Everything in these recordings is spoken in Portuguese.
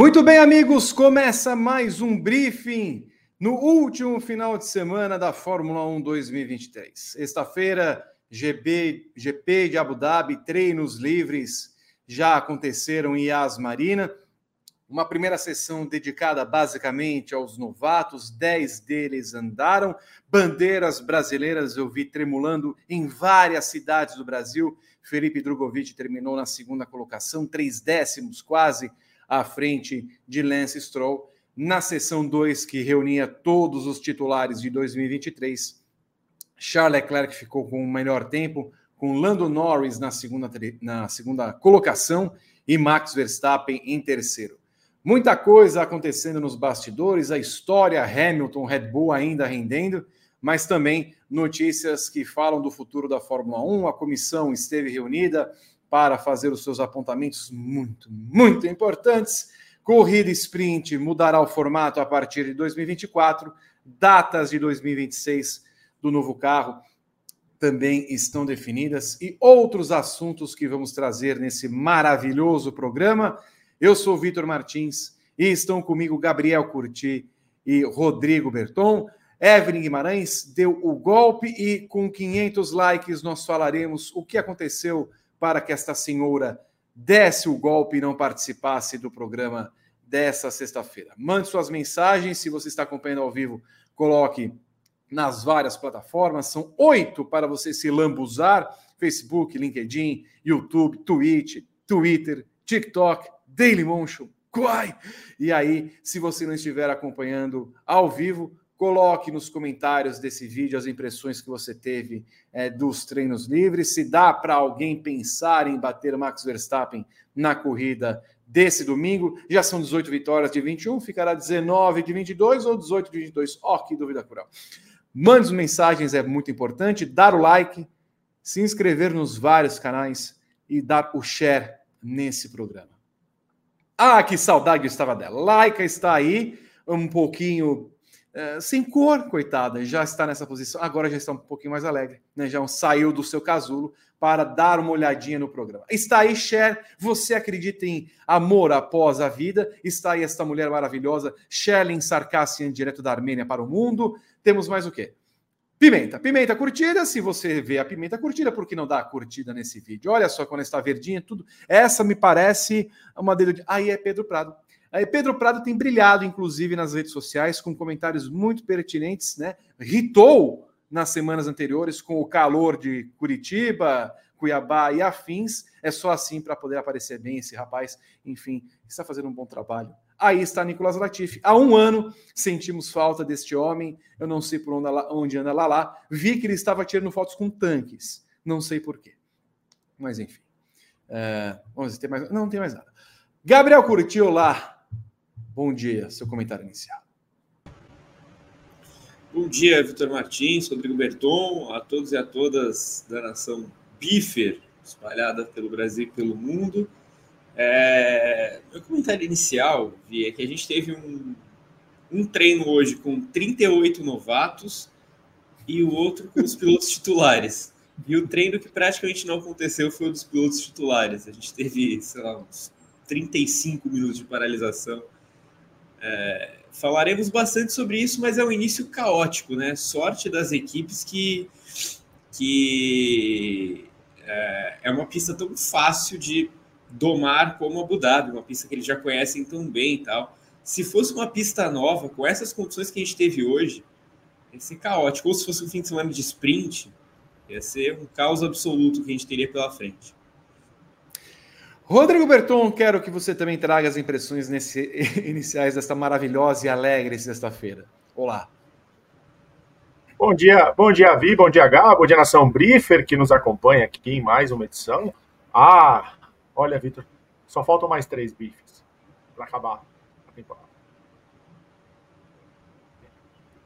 Muito bem, amigos, começa mais um briefing no último final de semana da Fórmula 1 2023. Sexta-feira, GP, GP de Abu Dhabi, treinos livres já aconteceram em Yas Marina. Uma primeira sessão dedicada basicamente aos novatos, dez deles andaram. Bandeiras brasileiras eu vi tremulando em várias cidades do Brasil. Felipe Drogovic terminou na segunda colocação, três décimos quase à frente de Lance Stroll. Na sessão 2, que reunia todos os titulares de 2023, Charles Leclerc ficou com o melhor tempo, com Lando Norris na segunda, na segunda colocação e Max Verstappen em terceiro. Muita coisa acontecendo nos bastidores, a história Hamilton, Red Bull ainda rendendo, mas também notícias que falam do futuro da Fórmula 1. A comissão esteve reunida, para fazer os seus apontamentos muito, muito importantes. Corrida sprint mudará o formato a partir de 2024. Datas de 2026 do novo carro também estão definidas e outros assuntos que vamos trazer nesse maravilhoso programa. Eu sou Vitor Martins e estão comigo Gabriel Curti e Rodrigo Berton. Evelyn Guimarães deu o golpe e com 500 likes nós falaremos o que aconteceu para que esta senhora desse o golpe e não participasse do programa dessa sexta-feira. Mande suas mensagens, se você está acompanhando ao vivo, coloque nas várias plataformas, são oito para você se lambuzar: Facebook, LinkedIn, YouTube, Twitch, Twitter, TikTok, Dailymotion, Quai. E aí, se você não estiver acompanhando ao vivo, Coloque nos comentários desse vídeo as impressões que você teve é, dos treinos livres. Se dá para alguém pensar em bater Max Verstappen na corrida desse domingo. Já são 18 vitórias de 21, ficará 19 de 22 ou 18 de 22. Ó, oh, que dúvida cruel. Mande mensagens, é muito importante. Dar o like, se inscrever nos vários canais e dar o share nesse programa. Ah, que saudade eu estava dela. Laika está aí, um pouquinho é, sem cor, coitada, já está nessa posição. Agora já está um pouquinho mais alegre, né? Já saiu do seu casulo para dar uma olhadinha no programa. Está aí, Cher. Você acredita em amor após a vida? Está aí esta mulher maravilhosa, Sherlyn Sarkassian, direto da Armênia para o mundo. Temos mais o quê? Pimenta. Pimenta curtida. Se você vê a pimenta curtida, por que não dá a curtida nesse vídeo? Olha só quando está verdinha, tudo. Essa me parece uma dedo de. Aí é Pedro Prado. Aí Pedro Prado tem brilhado, inclusive, nas redes sociais, com comentários muito pertinentes, né? Ritou nas semanas anteriores com o calor de Curitiba, Cuiabá e afins. É só assim para poder aparecer bem esse rapaz. Enfim, está fazendo um bom trabalho. Aí está Nicolas Latifi. Há um ano sentimos falta deste homem. Eu não sei por onde, anda lá lá. Vi que ele estava tirando fotos com tanques. Não sei por quê. Mas enfim. Uh, vamos ver, tem mais. Não, não tem mais nada. Gabriel Curti, olá. Bom dia, seu comentário inicial. Bom dia, Vitor Martins, Rodrigo Berton, a todos e a todas da nação Bifer, espalhada pelo Brasil e pelo mundo. É... Meu comentário inicial, Vi, é que a gente teve um, um treino hoje com 38 novatos e o outro com os pilotos titulares. E o treino que praticamente não aconteceu foi o dos pilotos titulares. A gente teve, sei lá, uns 35 minutos de paralisação é, falaremos bastante sobre isso, mas é um início caótico, né? Sorte das equipes que, que é, é uma pista tão fácil de domar como Abu Dhabi, uma pista que eles já conhecem tão bem e tal. Se fosse uma pista nova, com essas condições que a gente teve hoje, ia ser caótico. Ou se fosse um fim de semana de sprint, ia ser um caos absoluto que a gente teria pela frente. Rodrigo Berton, quero que você também traga as impressões nesse, iniciais desta maravilhosa e alegre sexta-feira. Olá. Bom dia, bom dia, Vi, bom dia, Gá, bom dia, Nação Briefer, que nos acompanha aqui em mais uma edição. Ah, olha, Vitor, só faltam mais três bifes para acabar a temporada.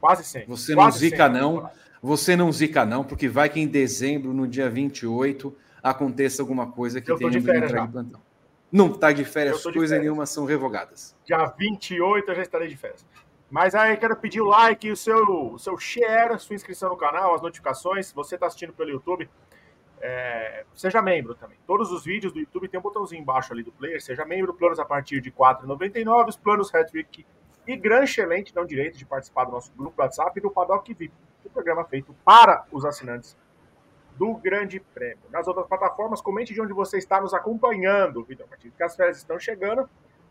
Quase 100. Você não zica, não. Você não zica, não, porque vai que em dezembro, no dia 28 aconteça alguma coisa que tenha que entrar de plantão. Não está de férias, coisas nenhuma são revogadas. Dia 28 eu já estarei de férias. Mas aí quero pedir o like, o seu, o seu share, sua inscrição no canal, as notificações. Se você está assistindo pelo YouTube, é, seja membro também. Todos os vídeos do YouTube tem um botãozinho embaixo ali do player. Seja membro, planos a partir de R$ 4,99, os planos Hattrick e Gran Excelente dão direito de participar do nosso grupo WhatsApp e do Paddock VIP, o programa feito para os assinantes do Grande Prêmio. Nas outras plataformas, comente de onde você está nos acompanhando, Vitor Martins, porque as férias estão chegando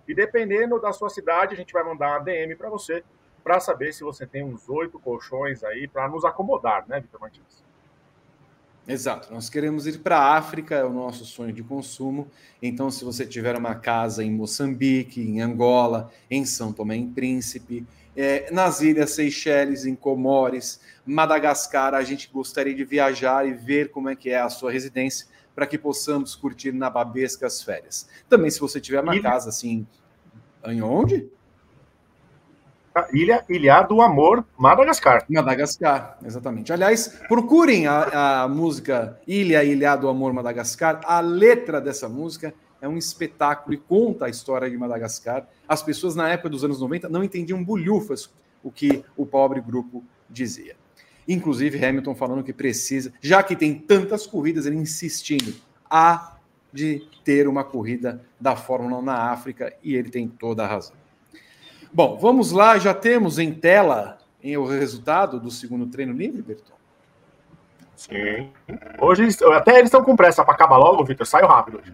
e dependendo da sua cidade, a gente vai mandar uma DM para você para saber se você tem uns oito colchões aí para nos acomodar, né, Vitor Martins? Exato, nós queremos ir para a África, é o nosso sonho de consumo. Então, se você tiver uma casa em Moçambique, em Angola, em São Tomé em Príncipe, é, nas ilhas Seychelles, em Comores, Madagascar, a gente gostaria de viajar e ver como é que é a sua residência para que possamos curtir na Babesca as férias. Também, se você tiver uma Ilha... casa assim, em onde? Ilha, Ilha do Amor, Madagascar. Madagascar, exatamente. Aliás, procurem a, a música Ilha, Ilha do Amor, Madagascar. A letra dessa música é um espetáculo e conta a história de Madagascar. As pessoas na época dos anos 90 não entendiam bulhufas o que o pobre grupo dizia. Inclusive Hamilton falando que precisa, já que tem tantas corridas, ele insistindo, há de ter uma corrida da Fórmula 1 na África e ele tem toda a razão. Bom, vamos lá, já temos em tela o resultado do segundo treino livre, Berton? Sim. Hoje até eles estão com pressa para acabar logo, Vitor. Saiu rápido hoje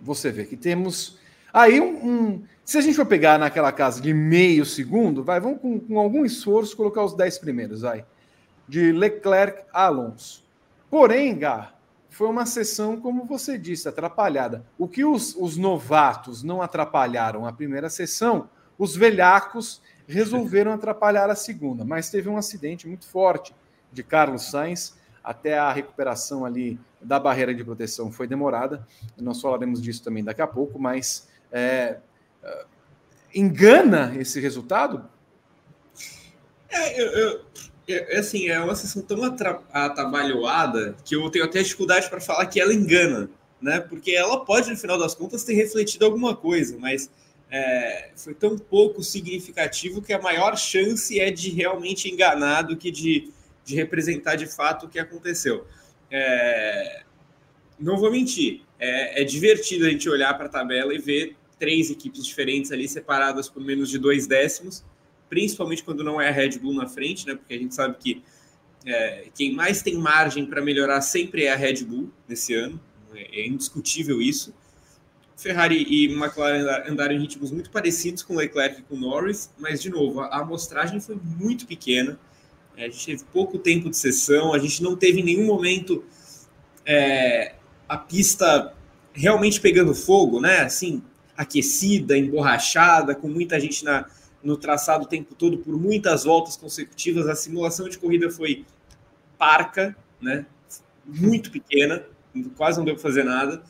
você vê que temos aí um, um, Se a gente for pegar naquela casa de meio segundo, vai, vamos com, com algum esforço colocar os dez primeiros, vai. De Leclerc a Alonso. Porém, Gá, foi uma sessão, como você disse, atrapalhada. O que os, os novatos não atrapalharam a primeira sessão, os velhacos resolveram atrapalhar a segunda. Mas teve um acidente muito forte de Carlos Sainz até a recuperação ali da barreira de proteção foi demorada. Nós falaremos disso também daqui a pouco, mas é, é engana esse resultado? É, eu, eu, é, assim, é uma sessão tão atabalhoada que eu tenho até dificuldade para falar que ela engana, né? Porque ela pode, no final das contas, ter refletido alguma coisa, mas é, foi tão pouco significativo que a maior chance é de realmente enganar do que de de representar de fato o que aconteceu. É, não vou mentir, é, é, divertido a gente olhar para a tabela e ver três equipes diferentes ali separadas por menos de dois décimos, principalmente quando não é a Red Bull na frente, né? Porque a gente sabe que é, quem mais tem margem para melhorar sempre é a Red Bull nesse ano, é, é indiscutível isso. Ferrari e McLaren andaram em ritmos muito parecidos com Leclerc e com Norris, mas de novo, a amostragem foi muito pequena. É, a gente teve pouco tempo de sessão, a gente não teve em nenhum momento é, a pista realmente pegando fogo, né? Assim, aquecida, emborrachada, com muita gente na, no traçado o tempo todo por muitas voltas consecutivas. A simulação de corrida foi parca, né? Muito pequena, quase não deu para fazer nada.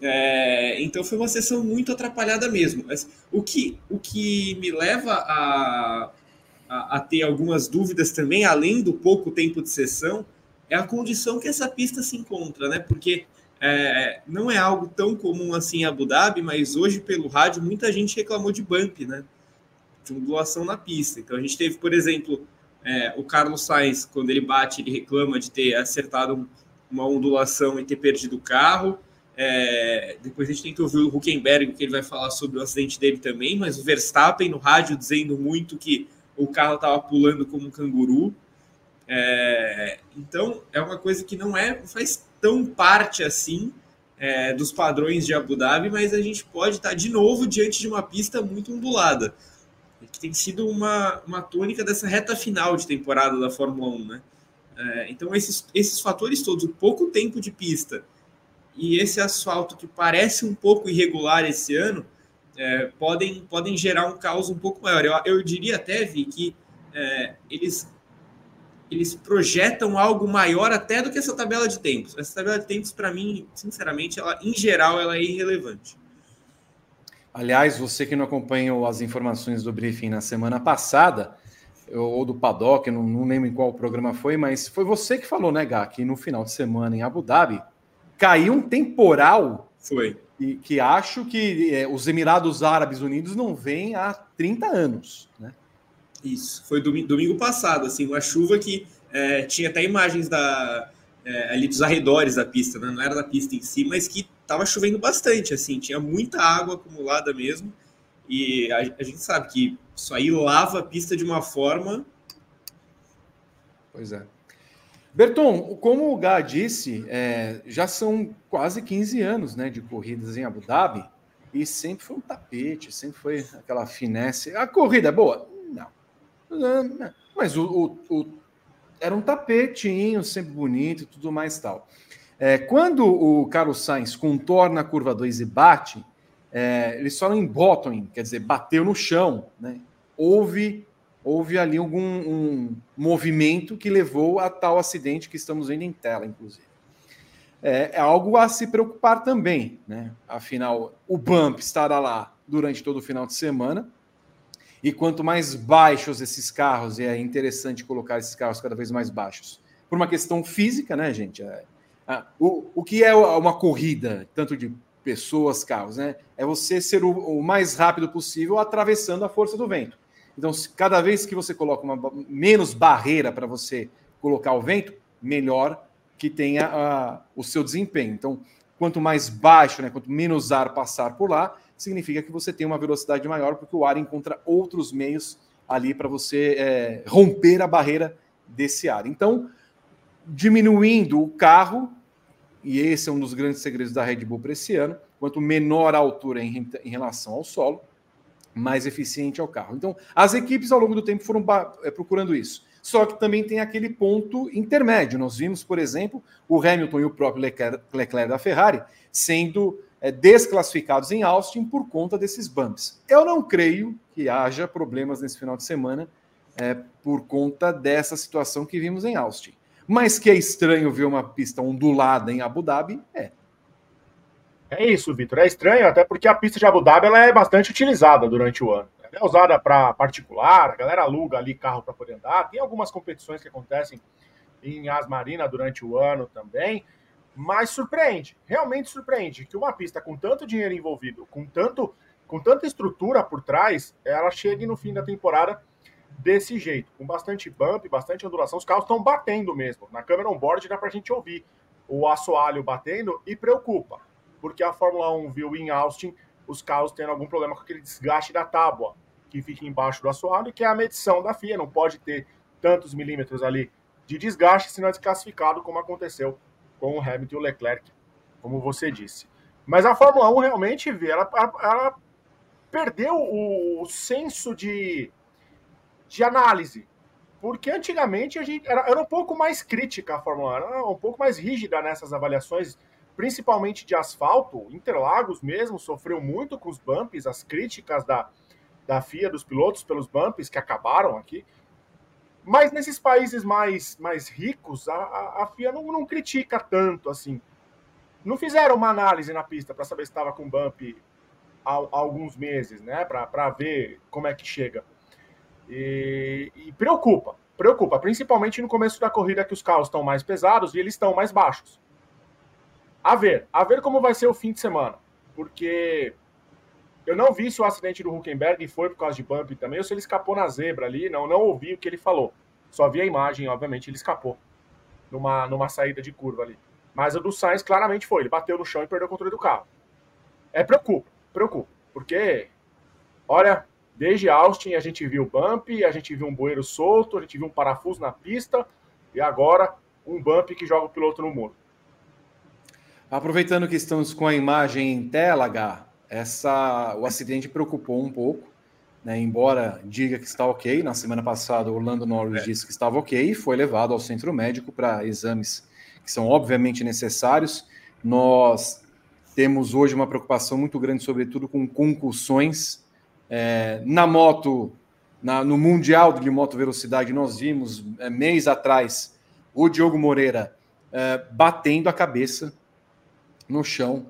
É, então foi uma sessão muito atrapalhada mesmo. Mas o que, o que me leva a, a, a, ter algumas dúvidas também, além do pouco tempo de sessão, é a condição que essa pista se encontra, né? Porque é, não é algo tão comum assim em Abu Dhabi, mas hoje pelo rádio muita gente reclamou de bump, né? De ondulação na pista. Então a gente teve, por exemplo, é, o Carlos Sainz, quando ele bate, ele reclama de ter acertado uma ondulação e ter perdido o carro. É, depois a gente tem que ouvir o Huckenberg, que ele vai falar sobre o acidente dele também, mas o Verstappen no rádio dizendo muito que o carro estava pulando como um canguru. É, então, é uma coisa que não é faz tão parte assim é, dos padrões de Abu Dhabi, mas a gente pode estar de novo diante de uma pista muito ondulada, que tem sido uma, uma tônica dessa reta final de temporada da Fórmula 1. Né? É, então, esses, esses fatores todos, o pouco tempo de pista e esse asfalto que parece um pouco irregular esse ano, é, podem, podem gerar um caos um pouco maior. Eu, eu diria até, Vi, que é, eles, eles projetam algo maior até do que essa tabela de tempos. Essa tabela de tempos, para mim, sinceramente, ela, em geral, ela é irrelevante. Aliás, você que não acompanhou as informações do briefing na semana passada, ou do Paddock, não, não lembro em qual programa foi, mas foi você que falou, né, Gá, que no final de semana em Abu Dhabi caiu um temporal. Foi e que acho que é, os Emirados Árabes Unidos não vêm há 30 anos, né? Isso, foi domingo, domingo passado, assim, uma chuva que é, tinha até imagens da, é, ali dos arredores da pista, né? não era da pista em si, mas que estava chovendo bastante, assim, tinha muita água acumulada mesmo. E a, a, gente sabe que isso aí lava a pista de uma forma. Pois é. Berton, como o Gá disse, é, já são quase 15 anos né, de corridas em Abu Dhabi e sempre foi um tapete, sempre foi aquela finesse. A corrida é boa? Não. Mas o, o, o era um tapetinho, sempre bonito e tudo mais tal. É, quando o Carlos Sainz contorna a curva 2 e bate, é, ele só em bottom, quer dizer, bateu no chão, né? Houve, houve ali algum um movimento que levou a tal acidente que estamos vendo em tela, inclusive. É, é algo a se preocupar também, né? Afinal, o bump estará lá durante todo o final de semana, e quanto mais baixos esses carros, e é interessante colocar esses carros cada vez mais baixos, por uma questão física, né, gente? É, o, o que é uma corrida, tanto de pessoas, carros, né? É você ser o, o mais rápido possível atravessando a força do vento. Então, cada vez que você coloca uma menos barreira para você colocar o vento, melhor que tenha a, o seu desempenho. Então, quanto mais baixo, né, quanto menos ar passar por lá, significa que você tem uma velocidade maior, porque o ar encontra outros meios ali para você é, romper a barreira desse ar. Então, diminuindo o carro, e esse é um dos grandes segredos da Red Bull para esse ano, quanto menor a altura em, em relação ao solo, mais eficiente é o carro. Então, as equipes ao longo do tempo foram é, procurando isso. Só que também tem aquele ponto intermédio. Nós vimos, por exemplo, o Hamilton e o próprio Leclerc, Leclerc da Ferrari sendo é, desclassificados em Austin por conta desses bumps. Eu não creio que haja problemas nesse final de semana é, por conta dessa situação que vimos em Austin. Mas que é estranho ver uma pista ondulada em Abu Dhabi, é. É isso, Vitor. É estranho, até porque a pista de Abu Dhabi ela é bastante utilizada durante o ano. Ela é usada para particular, a galera aluga ali carro para poder andar. Tem algumas competições que acontecem em Asmarina durante o ano também. Mas surpreende, realmente surpreende, que uma pista com tanto dinheiro envolvido, com tanto com tanta estrutura por trás, ela chegue no fim da temporada desse jeito, com bastante bump, bastante ondulação. Os carros estão batendo mesmo. Na câmera on-board dá para a gente ouvir o assoalho batendo e preocupa, porque a Fórmula 1 viu em Austin os carros tendo algum problema com aquele desgaste da tábua que fica embaixo do assoalho, que é a medição da FIA. Não pode ter tantos milímetros ali de desgaste, senão é desclassificado, como aconteceu com o Hamilton e o Leclerc, como você disse. Mas a Fórmula 1 realmente, ela, ela perdeu o senso de, de análise. Porque antigamente a gente era, era um pouco mais crítica a Fórmula 1, era um pouco mais rígida nessas avaliações, principalmente de asfalto. Interlagos mesmo sofreu muito com os bumps, as críticas da, da FIA, dos pilotos pelos bumps que acabaram aqui. Mas nesses países mais, mais ricos, a, a, FIA não, não critica tanto assim. Não fizeram uma análise na pista para saber se estava com bump há, há, alguns meses, né? Para ver como é que chega. E, e, preocupa, preocupa, principalmente no começo da corrida que os carros estão mais pesados e eles estão mais baixos. A ver, a ver como vai ser o fim de semana, porque eu não vi se o acidente do Huckenberg foi por causa de bump também, ou se ele escapou na zebra ali. Não, não ouvi o que ele falou. Só vi a imagem, obviamente, ele escapou numa, numa saída de curva ali. Mas o do Sainz claramente foi. Ele bateu no chão e perdeu o controle do carro. É preocupa, preocupa. Porque, olha, desde Austin a gente viu bump, a gente viu um bueiro solto, a gente viu um parafuso na pista e agora um bump que joga o piloto no muro. Aproveitando que estamos com a imagem em tela, H, essa, o acidente preocupou um pouco, né? embora diga que está ok. Na semana passada, Orlando Norris é. disse que estava ok e foi levado ao centro médico para exames que são obviamente necessários. Nós temos hoje uma preocupação muito grande, sobretudo com concussões. É, na moto, na, no Mundial de Moto Velocidade, nós vimos é, mês atrás o Diogo Moreira é, batendo a cabeça no chão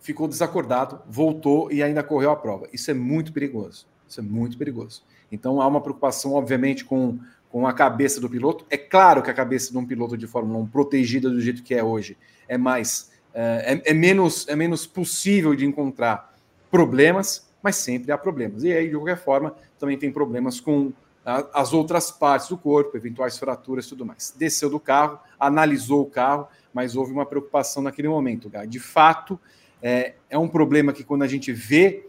ficou desacordado, voltou e ainda correu a prova. Isso é muito perigoso. Isso é muito perigoso. Então há uma preocupação, obviamente, com, com a cabeça do piloto. É claro que a cabeça de um piloto de Fórmula 1, protegida do jeito que é hoje, é mais é, é, é menos, é menos possível de encontrar problemas, mas sempre há problemas. E aí, de qualquer forma, também tem problemas com, as outras partes do corpo, eventuais fraturas e tudo mais. Desceu do carro, analisou o carro, mas houve uma preocupação naquele momento, Gá. De fato, é, é um problema que quando a gente vê,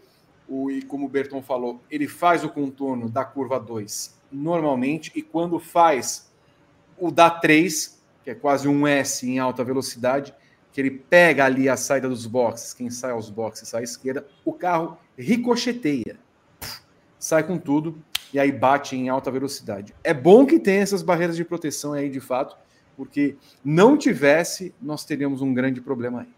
o, e como o Berton falou, ele faz o contorno da curva 2 normalmente, e quando faz o da 3, que é quase um S em alta velocidade, que ele pega ali a saída dos boxes, quem sai aos boxes sai à esquerda, o carro ricocheteia, sai com tudo e aí bate em alta velocidade. É bom que tenha essas barreiras de proteção aí de fato, porque não tivesse, nós teríamos um grande problema aí.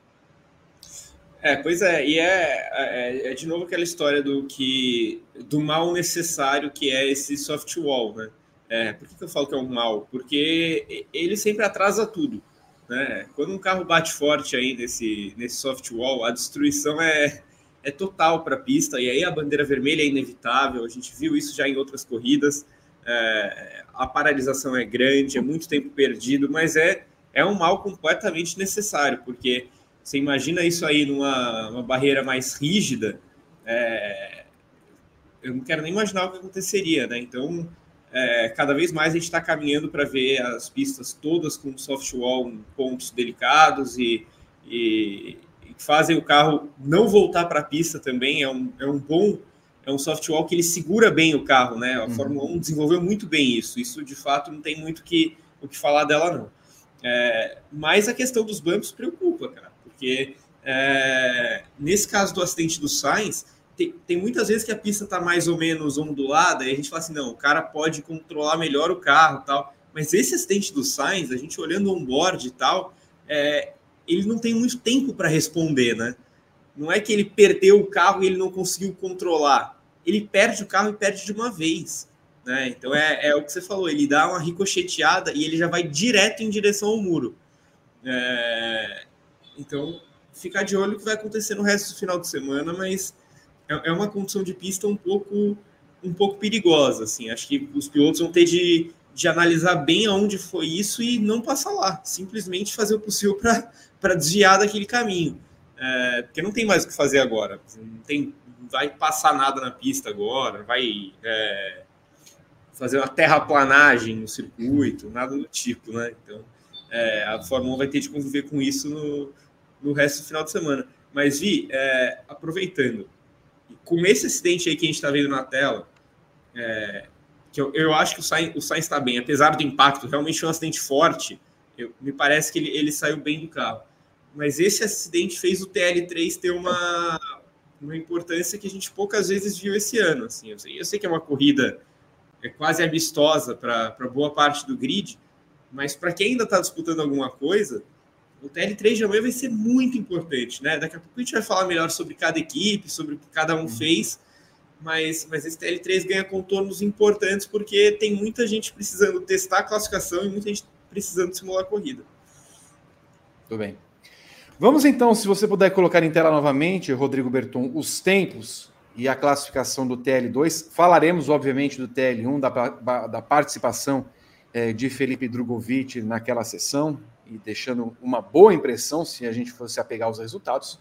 É, pois é, e é, é, é, de novo aquela história do que do mal necessário que é esse soft wall, né? É, por que, que eu falo que é um mal? Porque ele sempre atrasa tudo. Né? Quando um carro bate forte aí nesse, nesse soft wall, a destruição é, é total para a pista, e aí a bandeira vermelha é inevitável, a gente viu isso já em outras corridas, é, a paralisação é grande, é muito tempo perdido, mas é, é um mal completamente necessário, porque você imagina isso aí numa barreira mais rígida, é, eu não quero nem imaginar o que aconteceria, né? Então, é, cada vez mais a gente está caminhando para ver as pistas todas com soft wall pontos delicados e, e, e fazem o carro não voltar para a pista também. É um, é um bom, é um soft wall que ele segura bem o carro, né? A uhum. Fórmula 1 desenvolveu muito bem isso. Isso de fato não tem muito que, o que falar dela, não. É, mas a questão dos bumps preocupa, cara, porque é, nesse caso do acidente do Sainz tem, tem muitas vezes que a pista está mais ou menos ondulada e a gente fala assim, não, o cara pode controlar melhor o carro tal. Mas esse acidente do Sainz, a gente olhando onboard e tal, é, ele não tem muito tempo para responder, né? Não é que ele perdeu o carro e ele não conseguiu controlar. Ele perde o carro e perde de uma vez. Né? Então é, é o que você falou, ele dá uma ricocheteada e ele já vai direto em direção ao muro. É, então, ficar de olho o que vai acontecer no resto do final de semana, mas é, é uma condição de pista um pouco um pouco perigosa, assim. Acho que os pilotos vão ter de, de analisar bem aonde foi isso e não passar lá, simplesmente fazer o possível para desviar daquele caminho, é, porque não tem mais o que fazer agora. Não tem, vai passar nada na pista agora, vai é, fazer uma terraplanagem no circuito, nada do tipo, né? Então, é, a Fórmula 1 vai ter de conviver com isso no, no resto do final de semana. Mas, Vi, é, aproveitando, com esse acidente aí que a gente está vendo na tela, é, que eu, eu, acho que o Sainz, está bem, apesar do impacto, realmente foi um acidente forte, eu, me parece que ele, ele saiu bem do carro. Mas esse acidente fez o TL3 ter uma, uma importância que a gente poucas vezes viu esse ano. Assim, eu, sei, eu sei que é uma corrida é quase amistosa para boa parte do grid, mas para quem ainda está disputando alguma coisa, o TL3 de amanhã vai ser muito importante, né? Daqui a pouco a gente vai falar melhor sobre cada equipe, sobre o que cada um uhum. fez, mas, mas esse TL3 ganha contornos importantes porque tem muita gente precisando testar a classificação e muita gente precisando simular a corrida. Tudo bem. Vamos então, se você puder colocar em tela novamente, Rodrigo Berton, os tempos e a classificação do TL2. Falaremos, obviamente, do TL1, da, da participação é, de Felipe Drogovic naquela sessão, e deixando uma boa impressão se a gente fosse apegar os resultados.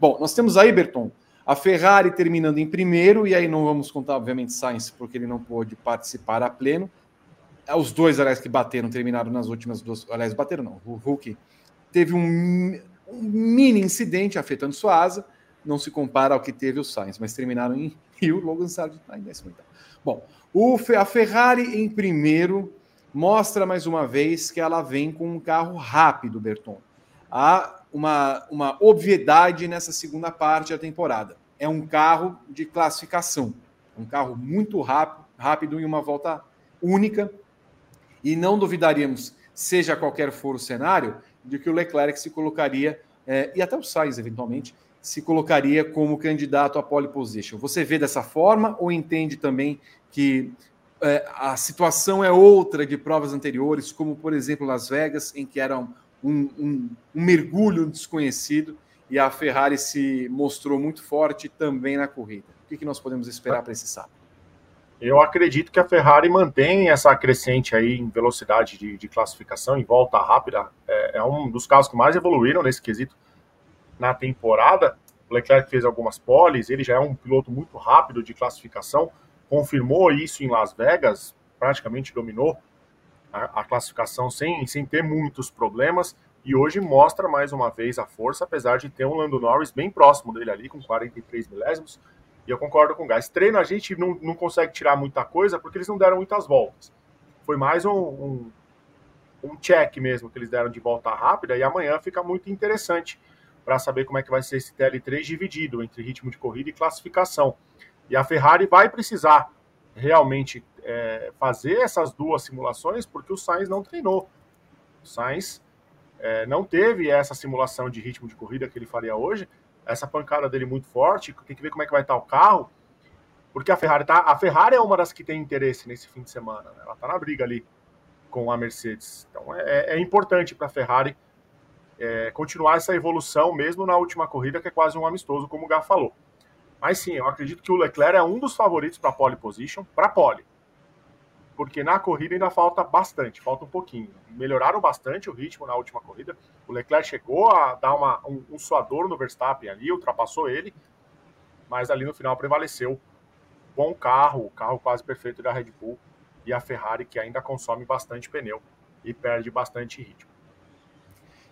Bom, nós temos aí, Berton, a Ferrari terminando em primeiro, e aí não vamos contar, obviamente, Sainz, porque ele não pôde participar a pleno. Os dois, aliás, que bateram, terminaram nas últimas duas. Aliás, bateram não. O Hulk teve um, um mini incidente afetando sua asa, não se compara ao que teve o Sainz, mas terminaram em Rio, Logan Sargent está em décimo. Bom, o, a Ferrari em primeiro, mostra mais uma vez que ela vem com um carro rápido, Berton. Há uma, uma obviedade nessa segunda parte da temporada. É um carro de classificação, um carro muito rápido, rápido em uma volta única. E não duvidaríamos, seja qualquer for o cenário, de que o Leclerc se colocaria, é, e até o Sainz eventualmente, se colocaria como candidato à pole position. Você vê dessa forma ou entende também que é, a situação é outra de provas anteriores, como por exemplo Las Vegas, em que era um, um, um mergulho desconhecido e a Ferrari se mostrou muito forte também na corrida. O que, que nós podemos esperar para esse sábado? Eu acredito que a Ferrari mantém essa crescente aí em velocidade de, de classificação, em volta rápida. É, é, um dos carros que mais evoluíram nesse quesito na temporada. O Leclerc fez algumas poles, ele já é um piloto muito rápido de classificação confirmou isso em Las Vegas, praticamente dominou a, a classificação sem, sem ter muitos problemas e hoje mostra mais uma vez a força, apesar de ter um Lando Norris bem próximo dele ali, com 43 milésimos. E eu concordo com o Gás. Treino a gente não, não consegue tirar muita coisa porque eles não deram muitas voltas. Foi mais um, um, um check mesmo que eles deram de volta rápida e amanhã fica muito interessante para saber como é que vai ser esse TL3 dividido entre ritmo de corrida e classificação. E a Ferrari vai precisar realmente é, fazer essas duas simulações porque o Sainz não treinou. O Sainz é, não teve essa simulação de ritmo de corrida que ele faria hoje, essa pancada dele muito forte, tem que ver como é que vai estar o carro, porque a Ferrari tá, a Ferrari é uma das que tem interesse nesse fim de semana, né? ela está na briga ali com a Mercedes. Então é, é importante para a Ferrari é, continuar essa evolução mesmo na última corrida, que é quase um amistoso, como o Gá falou. Mas sim, eu acredito que o Leclerc é um dos favoritos para pole position, para pole. Porque na corrida ainda falta bastante, falta um pouquinho. Melhoraram bastante o ritmo na última corrida. O Leclerc chegou a dar uma, um, um suador no Verstappen ali, ultrapassou ele, mas ali no final prevaleceu. Bom carro, o carro quase perfeito da Red Bull e a Ferrari que ainda consome bastante pneu e perde bastante ritmo.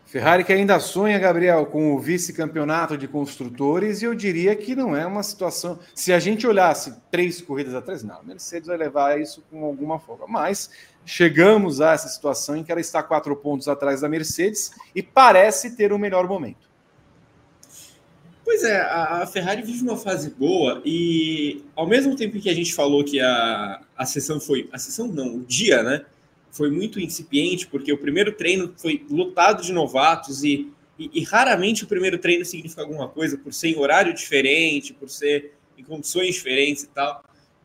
Ferrari que ainda sonha, Gabriel, com o vice-campeonato de construtores, e eu diria que não é uma situação. Se a gente olhasse três corridas atrás, não, a Mercedes vai levar isso com alguma forma. Mas chegamos a essa situação em que ela está quatro pontos atrás da Mercedes e parece ter o um melhor momento. Pois é, a Ferrari vive uma fase boa e ao mesmo tempo que a gente falou que a, a sessão foi. A sessão não, o dia, né? Foi muito incipiente, porque o primeiro treino foi lotado de novatos e, e, e, raramente o primeiro treino significa alguma coisa, por ser em horário diferente, por ser em condições diferentes e tal.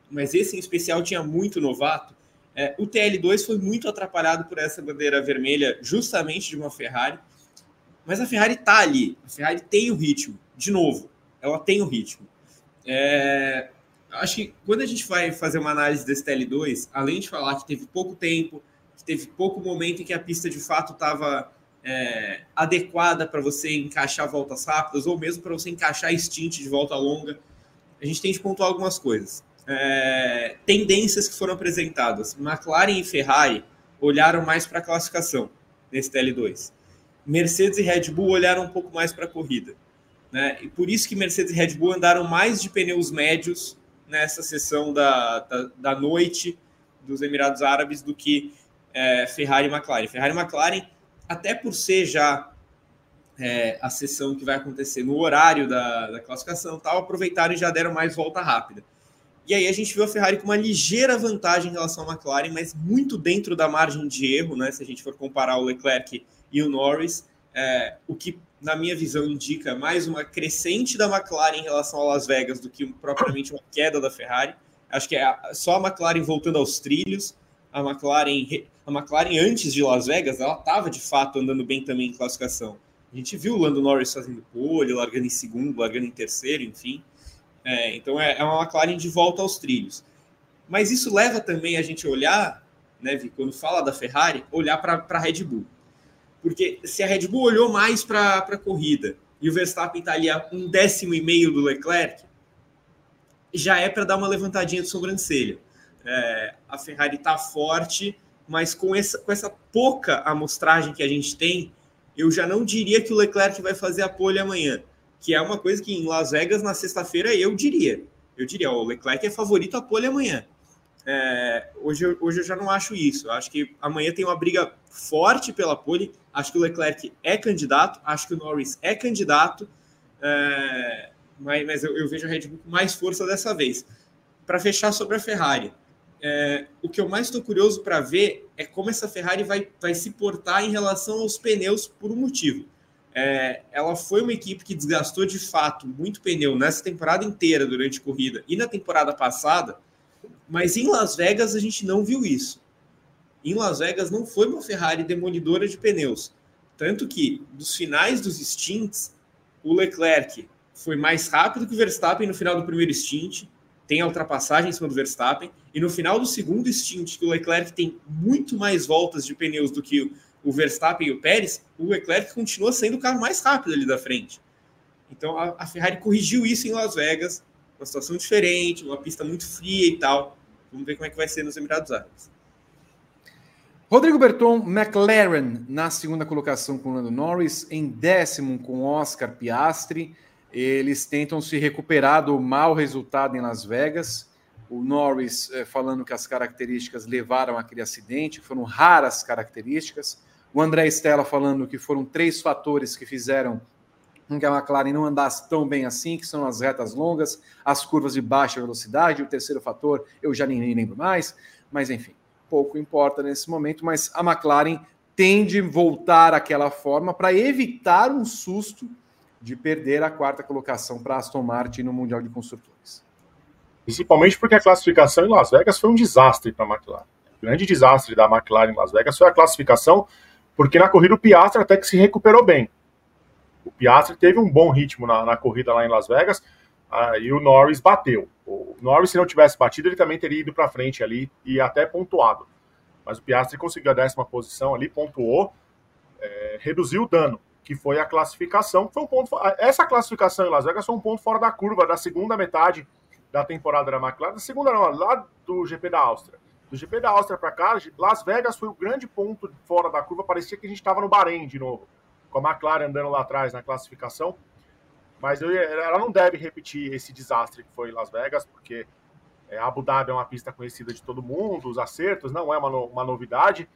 Mas esse em especial tinha muito novato. É, o TL2 foi muito atrapalhado por essa bandeira vermelha, justamente de uma Ferrari. Mas a Ferrari tá ali, a Ferrari tem o ritmo, de novo, ela tem o ritmo. É, acho que quando a gente vai fazer uma análise desse TL2, além de falar que teve pouco tempo, teve pouco momento em que a pista de fato estava é, adequada para você encaixar voltas rápidas ou mesmo para você encaixar stint de volta longa. A gente tem de pontuar algumas coisas. É, tendências que foram apresentadas. McLaren e Ferrari olharam mais para a classificação nesse TL2. Mercedes e Red Bull olharam um pouco mais para a corrida. Né? E por isso que Mercedes e Red Bull andaram mais de pneus médios nessa sessão da, da, da noite dos Emirados Árabes do que é, Ferrari e McLaren. Ferrari e McLaren, até por ser já é, a sessão que vai acontecer no horário da, da classificação, tal, aproveitaram e já deram mais volta rápida. E aí a gente viu a Ferrari com uma ligeira vantagem em relação à McLaren, mas muito dentro da margem de erro, né? Se a gente for comparar o Leclerc e o Norris, é, o que, na minha visão, indica mais uma crescente da McLaren em relação a Las Vegas do que propriamente uma queda da Ferrari. Acho que é só a McLaren voltando aos trilhos a McLaren, a McLaren antes de Las Vegas, ela estava de fato andando bem também em classificação. A gente viu o Lando Norris fazendo pole, largando em segundo, largando em terceiro, enfim. É, então é, é uma McLaren de volta aos trilhos. Mas isso leva também a gente olhar, né, Vi, quando fala da Ferrari, olhar para a Red Bull. Porque se a Red Bull olhou mais para a corrida e o Verstappen está ali a um décimo e meio do Leclerc, já é para dar uma levantadinha de sobrancelha. É, a Ferrari está forte, mas com essa, com essa pouca amostragem que a gente tem, eu já não diria que o Leclerc vai fazer a pole amanhã, que é uma coisa que em Las Vegas, na sexta-feira, eu diria. Eu diria, ó, o Leclerc é favorito a pole amanhã. É, hoje, hoje eu já não acho isso. Eu acho que amanhã tem uma briga forte pela pole. Acho que o Leclerc é candidato, acho que o Norris é candidato, é, mas, mas eu, eu vejo a Red Bull com mais força dessa vez. Para fechar sobre a Ferrari, é, o que eu mais estou curioso para ver é como essa Ferrari vai, vai se portar em relação aos pneus por um motivo. É, ela foi uma equipe que desgastou de fato muito pneu nessa temporada inteira durante a corrida e na temporada passada, mas em Las Vegas a gente não viu isso. Em Las Vegas não foi uma Ferrari demolidora de pneus. Tanto que, dos finais dos stints, o Leclerc foi mais rápido que o Verstappen no final do primeiro stint, tem a ultrapassagem em cima do Verstappen, e no final do segundo stint, que o Leclerc tem muito mais voltas de pneus do que o Verstappen e o Pérez, o Leclerc continua sendo o carro mais rápido ali da frente. Então a, a Ferrari corrigiu isso em Las Vegas, uma situação diferente, uma pista muito fria e tal. Vamos ver como é que vai ser nos Emirados Árabes. Rodrigo Berton, McLaren na segunda colocação com Lando Norris, em décimo com Oscar Piastri. Eles tentam se recuperar do mau resultado em Las Vegas. O Norris eh, falando que as características levaram aquele acidente, foram raras características. O André Stella falando que foram três fatores que fizeram com que a McLaren não andasse tão bem assim, que são as retas longas, as curvas de baixa velocidade. O terceiro fator eu já nem lembro mais, mas enfim pouco importa nesse momento, mas a McLaren tende a voltar àquela forma para evitar um susto de perder a quarta colocação para Aston Martin no Mundial de Construtores. Principalmente porque a classificação em Las Vegas foi um desastre para a McLaren. O grande desastre da McLaren em Las Vegas foi a classificação, porque na corrida o Piastri até que se recuperou bem. O Piastri teve um bom ritmo na, na corrida lá em Las Vegas, ah, e o Norris bateu. O Norris, se não tivesse batido, ele também teria ido para frente ali e até pontuado. Mas o Piastri conseguiu a décima posição ali, pontuou, é, reduziu o dano, que foi a classificação. Foi um ponto, essa classificação em Las Vegas foi um ponto fora da curva da segunda metade da temporada da McLaren. Da segunda não, lá do GP da Áustria. Do GP da Áustria para cá, Las Vegas foi o grande ponto fora da curva. Parecia que a gente estava no Bahrein de novo, com a McLaren andando lá atrás na classificação. Mas eu, ela não deve repetir esse desastre que foi em Las Vegas, porque é, Abu Dhabi é uma pista conhecida de todo mundo, os acertos não é uma, uma novidade.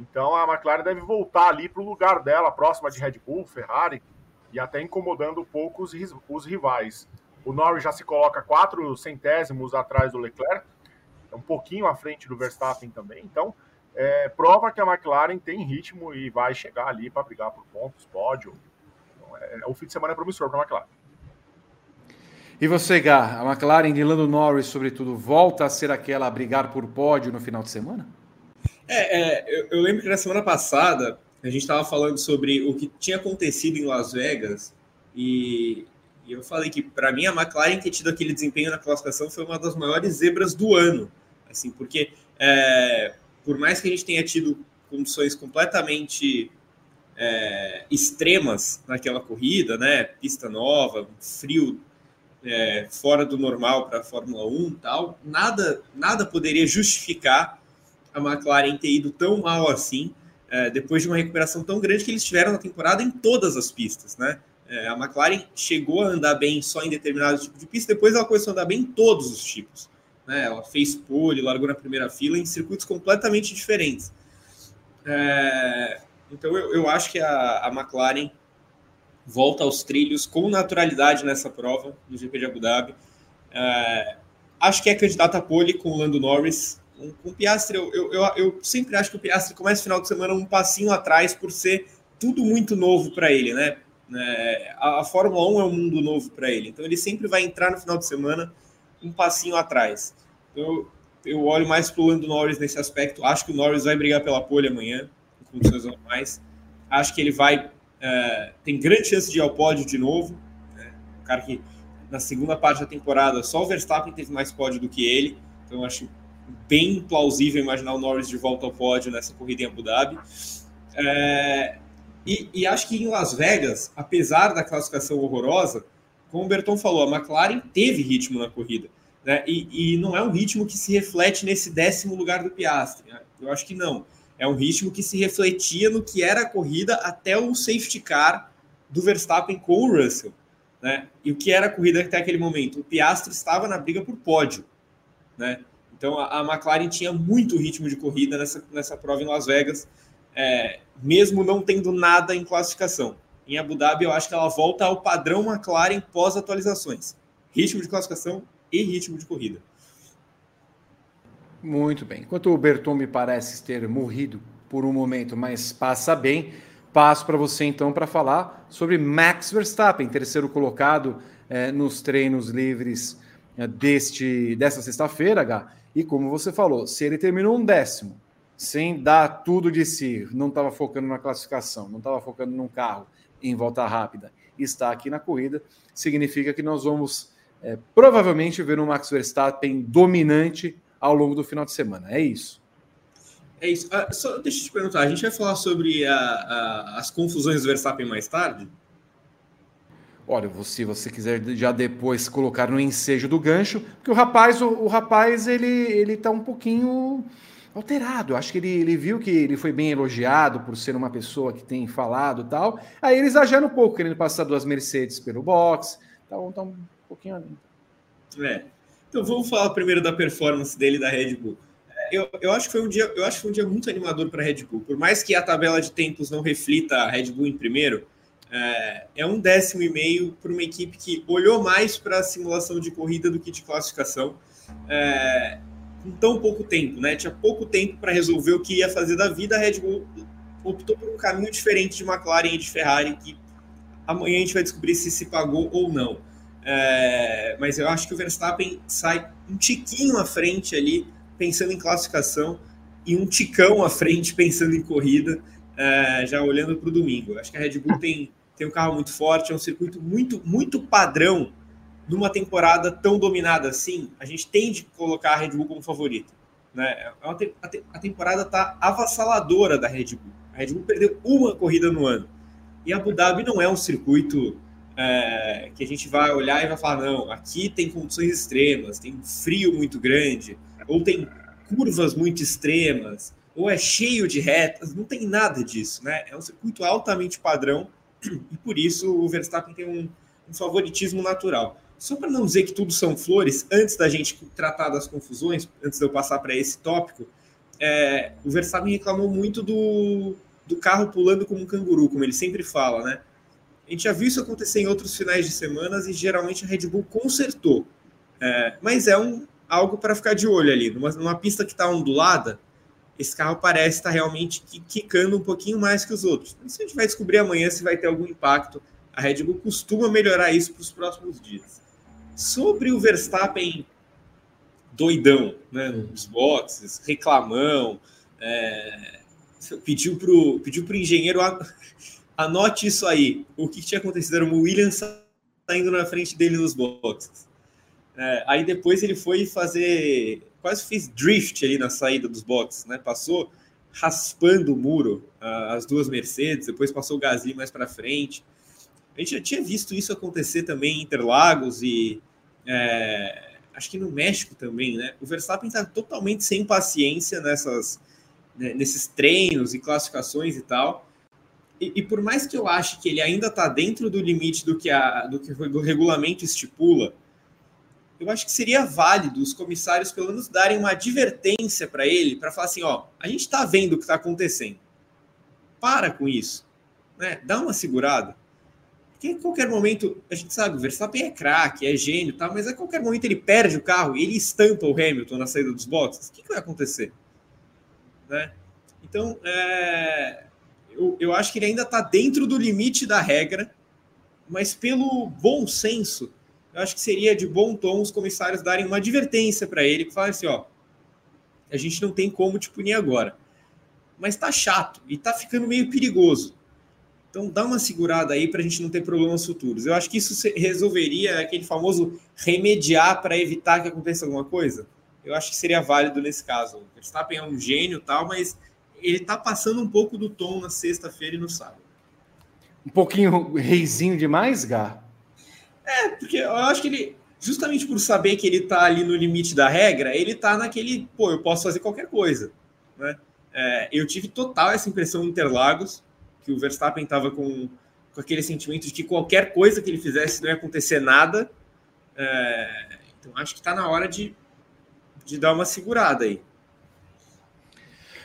Então a McLaren deve voltar ali para o lugar dela, próxima de Red Bull, Ferrari, e até incomodando um pouco os, os rivais. O Norris já se coloca quatro centésimos atrás do Leclerc, é um pouquinho à frente do Verstappen também. Então, é, prova que a McLaren tem ritmo e vai chegar ali para brigar por pontos, pódio, é, o fim de semana é promissor para a McLaren. E você, Gá, a McLaren de Lando Norris, sobretudo, volta a ser aquela a brigar por pódio no final de semana? É, é eu, eu, lembro que na semana passada a gente estava falando sobre o que tinha acontecido em Las Vegas e, e eu falei que para mim a McLaren ter tido aquele desempenho na classificação foi uma das maiores zebras do ano, assim, porque é, por mais que a gente tenha tido condições completamente é, extremas naquela corrida, né? Pista nova, frio é, fora do normal para a Fórmula 1 tal, nada, nada poderia justificar a McLaren ter ido tão mal assim, é, depois de uma recuperação tão grande que eles tiveram na temporada em todas as pistas, né? É, a McLaren chegou a andar bem só em determinado tipo de pista, depois ela começou a andar bem em todos os tipos. Né? Ela fez pole, largou na primeira fila em circuitos completamente diferentes. É, então eu, eu acho que a, a McLaren volta aos trilhos com naturalidade nessa prova no GP de Abu Dhabi. É, acho que é candidata a pole com o Lando Norris. Com, com o Piastri, eu, eu, eu, eu, sempre acho que o Piastri começa o final de semana um passinho atrás por ser tudo muito novo para ele, né? É, a, a, Fórmula 1 é um mundo novo para ele, então ele sempre vai entrar no final de semana um passinho atrás. Eu, eu olho mais para o Lando Norris nesse aspecto. Acho que o Norris vai brigar pela pole amanhã condições normais. Acho que ele vai. É, tem grande chance de ir ao pódio de novo. Né? Cara que na segunda parte da temporada só o Verstappen teve mais pódio do que ele. Então acho bem plausível imaginar o Norris de volta ao pódio nessa corrida em Abu Dhabi. É, e, e, acho que em Las Vegas, apesar da classificação horrorosa, como o Berton falou, a McLaren teve ritmo na corrida. Né? E, e, não é um ritmo que se reflete nesse décimo lugar do Piastri. Né? Eu acho que não é um ritmo que se refletia no que era a corrida até o safety car do Verstappen com o Russell. Né? E o que era a corrida até aquele momento? O Piastri estava na briga por pódio. Né? Então a, a McLaren tinha muito ritmo de corrida nessa, nessa prova em Las Vegas, é, mesmo não tendo nada em classificação. Em Abu Dhabi, eu acho que ela volta ao padrão McLaren pós-atualizações: ritmo de classificação e ritmo de corrida. Muito bem. Enquanto o Berton me parece ter morrido por um momento, mas passa bem, passo para você então para falar sobre Max Verstappen, terceiro colocado é, nos treinos livres é, deste desta sexta-feira, H. E como você falou, se ele terminou um décimo, sem dar tudo de si, não estava focando na classificação, não estava focando num carro em volta rápida, está aqui na corrida, significa que nós vamos é, provavelmente ver um Max Verstappen dominante ao longo do final de semana. É isso. É isso. Ah, só deixa eu te perguntar, a gente vai falar sobre a, a, as confusões do Verstappen mais tarde? Olha, se você quiser já depois colocar no ensejo do gancho, porque o rapaz, o, o rapaz, ele, ele tá um pouquinho alterado. Acho que ele, ele viu que ele foi bem elogiado por ser uma pessoa que tem falado tal. Aí ele exagera um pouco, querendo passar duas Mercedes pelo box. Então, tá um pouquinho além. É. Então vamos falar primeiro da performance dele da Red Bull. É, eu, eu acho que foi um dia, eu acho que foi um dia muito animador para a Red Bull. Por mais que a tabela de tempos não reflita a Red Bull em primeiro, é, é um décimo e meio para uma equipe que olhou mais para a simulação de corrida do que de classificação. É, com tão pouco tempo, né? Tinha pouco tempo para resolver o que ia fazer da vida. A Red Bull optou por um caminho diferente de McLaren e de Ferrari, que amanhã a gente vai descobrir se se pagou ou não. É, mas eu acho que o Verstappen sai um tiquinho à frente ali, pensando em classificação, e um ticão à frente, pensando em corrida, é, já olhando para o domingo. Acho que a Red Bull tem tem um carro muito forte, é um circuito muito, muito padrão numa temporada tão dominada assim. A gente tende a colocar a Red Bull como favorita. Né? É a, temporada está avassaladora da Red Bull. A Red Bull perdeu uma corrida no ano. E Abu Dhabi não é um circuito é, que a gente vai olhar e vai falar: não, aqui tem condições extremas, tem frio muito grande, ou tem curvas muito extremas, ou é cheio de retas. Não tem nada disso. Né? É um circuito altamente padrão e por isso o Verstappen tem um, um favoritismo natural. Só para não dizer que tudo são flores, antes da gente tratar das confusões, antes de eu passar para esse tópico, é, o Verstappen reclamou muito do, do carro pulando como um canguru, como ele sempre fala, né? A gente já viu isso acontecer em outros finais de semanas e geralmente a Red Bull consertou. É, mas é um, algo para ficar de olho ali. Numa, numa pista que está ondulada, esse carro parece estar realmente quicando um pouquinho mais que os outros. Isso a gente vai descobrir amanhã se vai ter algum impacto. A Red Bull costuma melhorar isso para os próximos dias. Sobre o Verstappen doidão, né, nos boxes, reclamão, é, pediu para o pediu pro engenheiro anote isso aí. O que tinha acontecido era o Williams saindo na frente dele nos boxes. É, aí depois ele foi fazer quase fez drift ali na saída dos boxes, né? Passou raspando o muro, as duas Mercedes, depois passou o Gasly mais para frente. A gente já tinha visto isso acontecer também em Interlagos e é, acho que no México também, né? O Verstappen está totalmente sem paciência nessas, né, nesses treinos e classificações e tal. E, e, por mais que eu ache que ele ainda está dentro do limite do que, a, do que o regulamento estipula, eu acho que seria válido os comissários pelo menos darem uma advertência para ele, para falar assim, ó, a gente está vendo o que está acontecendo. Para com isso, né? Dá uma segurada. Porque em qualquer momento, a gente sabe, o Verstappen é craque, é gênio, tá? mas a qualquer momento ele perde o carro ele estampa o Hamilton na saída dos boxes. O que, que vai acontecer? Né? Então, é... eu, eu acho que ele ainda está dentro do limite da regra, mas pelo bom senso, eu acho que seria de bom tom os comissários darem uma advertência para ele, falar assim, ó, a gente não tem como te punir agora. Mas tá chato e tá ficando meio perigoso. Então dá uma segurada aí para a gente não ter problemas futuros. Eu acho que isso resolveria aquele famoso remediar para evitar que aconteça alguma coisa. Eu acho que seria válido nesse caso. O Verstappen é um gênio tal, mas ele está passando um pouco do tom na sexta-feira e no sábado. Um pouquinho reizinho demais, Gá? É, porque eu acho que ele, justamente por saber que ele tá ali no limite da regra, ele tá naquele, pô, eu posso fazer qualquer coisa, né? É, eu tive total essa impressão em Interlagos, que o Verstappen tava com, com aquele sentimento de que qualquer coisa que ele fizesse não ia acontecer nada. É, então acho que tá na hora de, de dar uma segurada aí.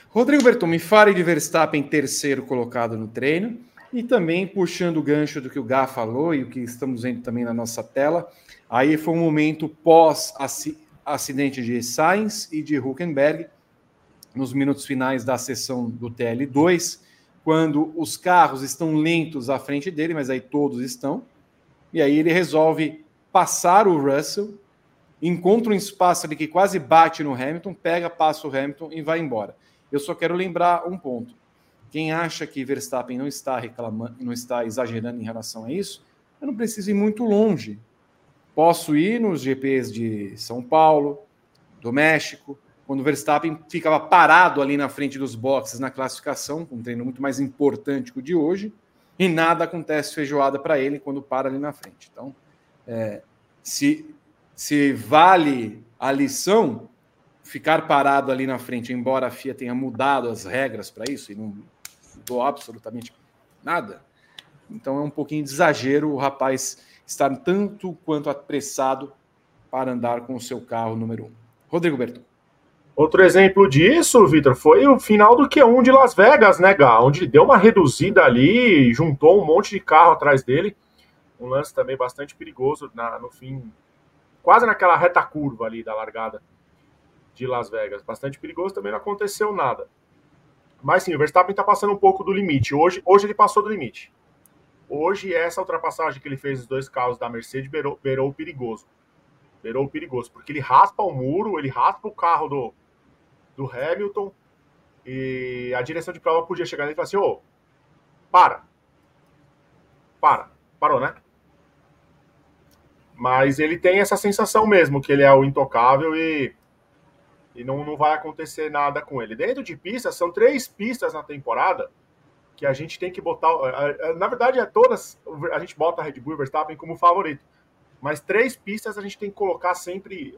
Rodrigo Berton, me fale de Verstappen terceiro colocado no treino. E também puxando o gancho do que o Gá falou e o que estamos vendo também na nossa tela, aí foi um momento pós-acidente de Sainz e de Huckenberg, nos minutos finais da sessão do TL2, quando os carros estão lentos à frente dele, mas aí todos estão, e aí ele resolve passar o Russell, encontra um espaço ali que quase bate no Hamilton, pega, passa o Hamilton e vai embora. Eu só quero lembrar um ponto. Quem acha que Verstappen não está reclamando, não está exagerando em relação a isso, eu não preciso ir muito longe. Posso ir nos GPs de São Paulo, do México, quando Verstappen ficava parado ali na frente dos boxes na classificação, um treino muito mais importante que o de hoje, e nada acontece feijoada para ele quando para ali na frente. Então, é, se, se vale a lição ficar parado ali na frente, embora a FIA tenha mudado as regras para isso e não mudou absolutamente nada, então é um pouquinho de exagero o rapaz estar tanto quanto apressado para andar com o seu carro número um. Rodrigo Berton. Outro exemplo disso, Vitor, foi o final do Q1 de Las Vegas, né, Gá? Onde deu uma reduzida ali, juntou um monte de carro atrás dele. Um lance também bastante perigoso na, no fim, quase naquela reta curva ali da largada de Las Vegas. Bastante perigoso, também não aconteceu nada. Mas sim, o Verstappen está passando um pouco do limite. Hoje, hoje ele passou do limite. Hoje, essa ultrapassagem que ele fez os dois carros da Mercedes o perigoso. Beirou o perigoso, porque ele raspa o muro, ele raspa o carro do, do Hamilton e a direção de prova podia chegar nele e falar assim: ô, para. Para. Parou, né? Mas ele tem essa sensação mesmo que ele é o intocável e, e não, não vai acontecer nada com ele. Dentro de pistas, são três pistas na temporada que a gente tem que botar. Na verdade, é todas. A gente bota a Red Bull e Verstappen como favorito. Mas três pistas a gente tem que colocar sempre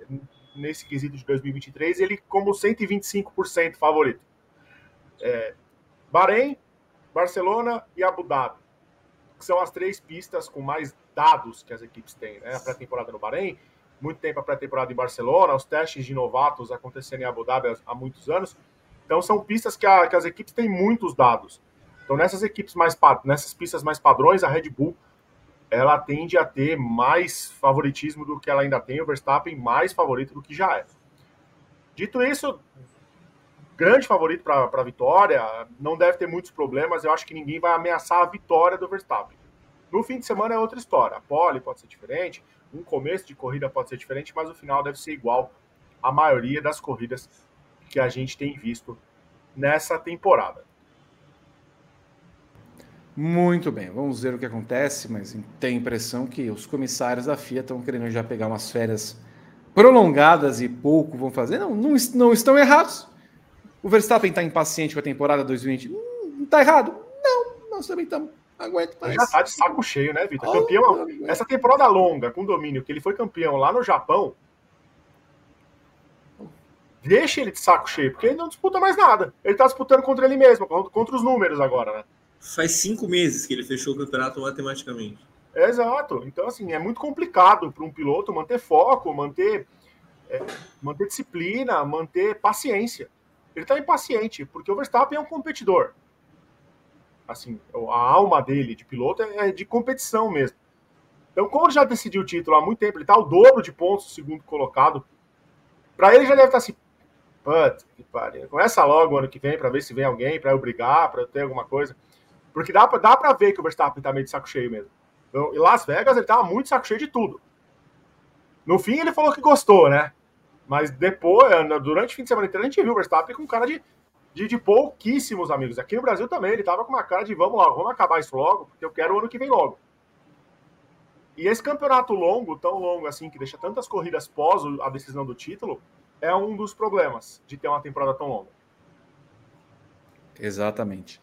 nesse quesito de 2023, ele como 125% favorito. É, Bahrein, Barcelona e Abu Dhabi, que são as três pistas com mais dados que as equipes têm. Né? A pré-temporada no Bahrein, muito tempo a pré-temporada em Barcelona, os testes de novatos acontecendo em Abu Dhabi há, muitos anos. Então são pistas que, a, que as equipes têm muitos dados. Então nessas equipes mais nessas pistas mais padrões, a Red Bull ela tende a ter mais favoritismo do que ela ainda tem, o Verstappen mais favorito do que já é. Dito isso, grande favorito para a vitória, não deve ter muitos problemas, eu acho que ninguém vai ameaçar a vitória do Verstappen. No fim de semana é outra história, a pole pode ser diferente, um começo de corrida pode ser diferente, mas o final deve ser igual à maioria das corridas que a gente tem visto nessa temporada. Muito bem, vamos ver o que acontece, mas tem a impressão que os comissários da FIA estão querendo já pegar umas férias prolongadas e pouco vão fazer. Não, não, não estão errados. O Verstappen está impaciente com a temporada 2020. Não está errado? Não, nós também estamos. Aguento mais. Já está de saco cheio, né, Vitor? Oh, campeão. Essa temporada longa, com domínio, que ele foi campeão lá no Japão. Deixa ele de saco cheio, porque ele não disputa mais nada. Ele está disputando contra ele mesmo, contra os números agora, né? faz cinco meses que ele fechou o campeonato matematicamente. Exato. Então, assim, é muito complicado para um piloto manter foco, manter, é, manter disciplina, manter paciência. Ele está impaciente, porque o Verstappen é um competidor. Assim, a alma dele de piloto é de competição mesmo. Então, como ele já decidiu o título há muito tempo, ele está ao dobro de pontos, segundo colocado. Para ele já deve estar tá assim, putz, que pariu. Começa logo ano que vem para ver se vem alguém para eu brigar, para eu ter alguma coisa. Porque dá, dá pra ver que o Verstappen tá meio de saco cheio mesmo. Então, em Las Vegas, ele tava muito saco cheio de tudo. No fim, ele falou que gostou, né? Mas depois, durante o fim de semana inteiro, a gente viu o Verstappen com cara de, de, de, pouquíssimos amigos. Aqui no Brasil também, ele tava com uma cara de vamos lá, vamos acabar isso logo, porque eu quero o ano que vem logo. E esse campeonato longo, tão longo assim, que deixa tantas corridas pós a decisão do título, é um dos problemas de ter uma temporada tão longa. Exatamente.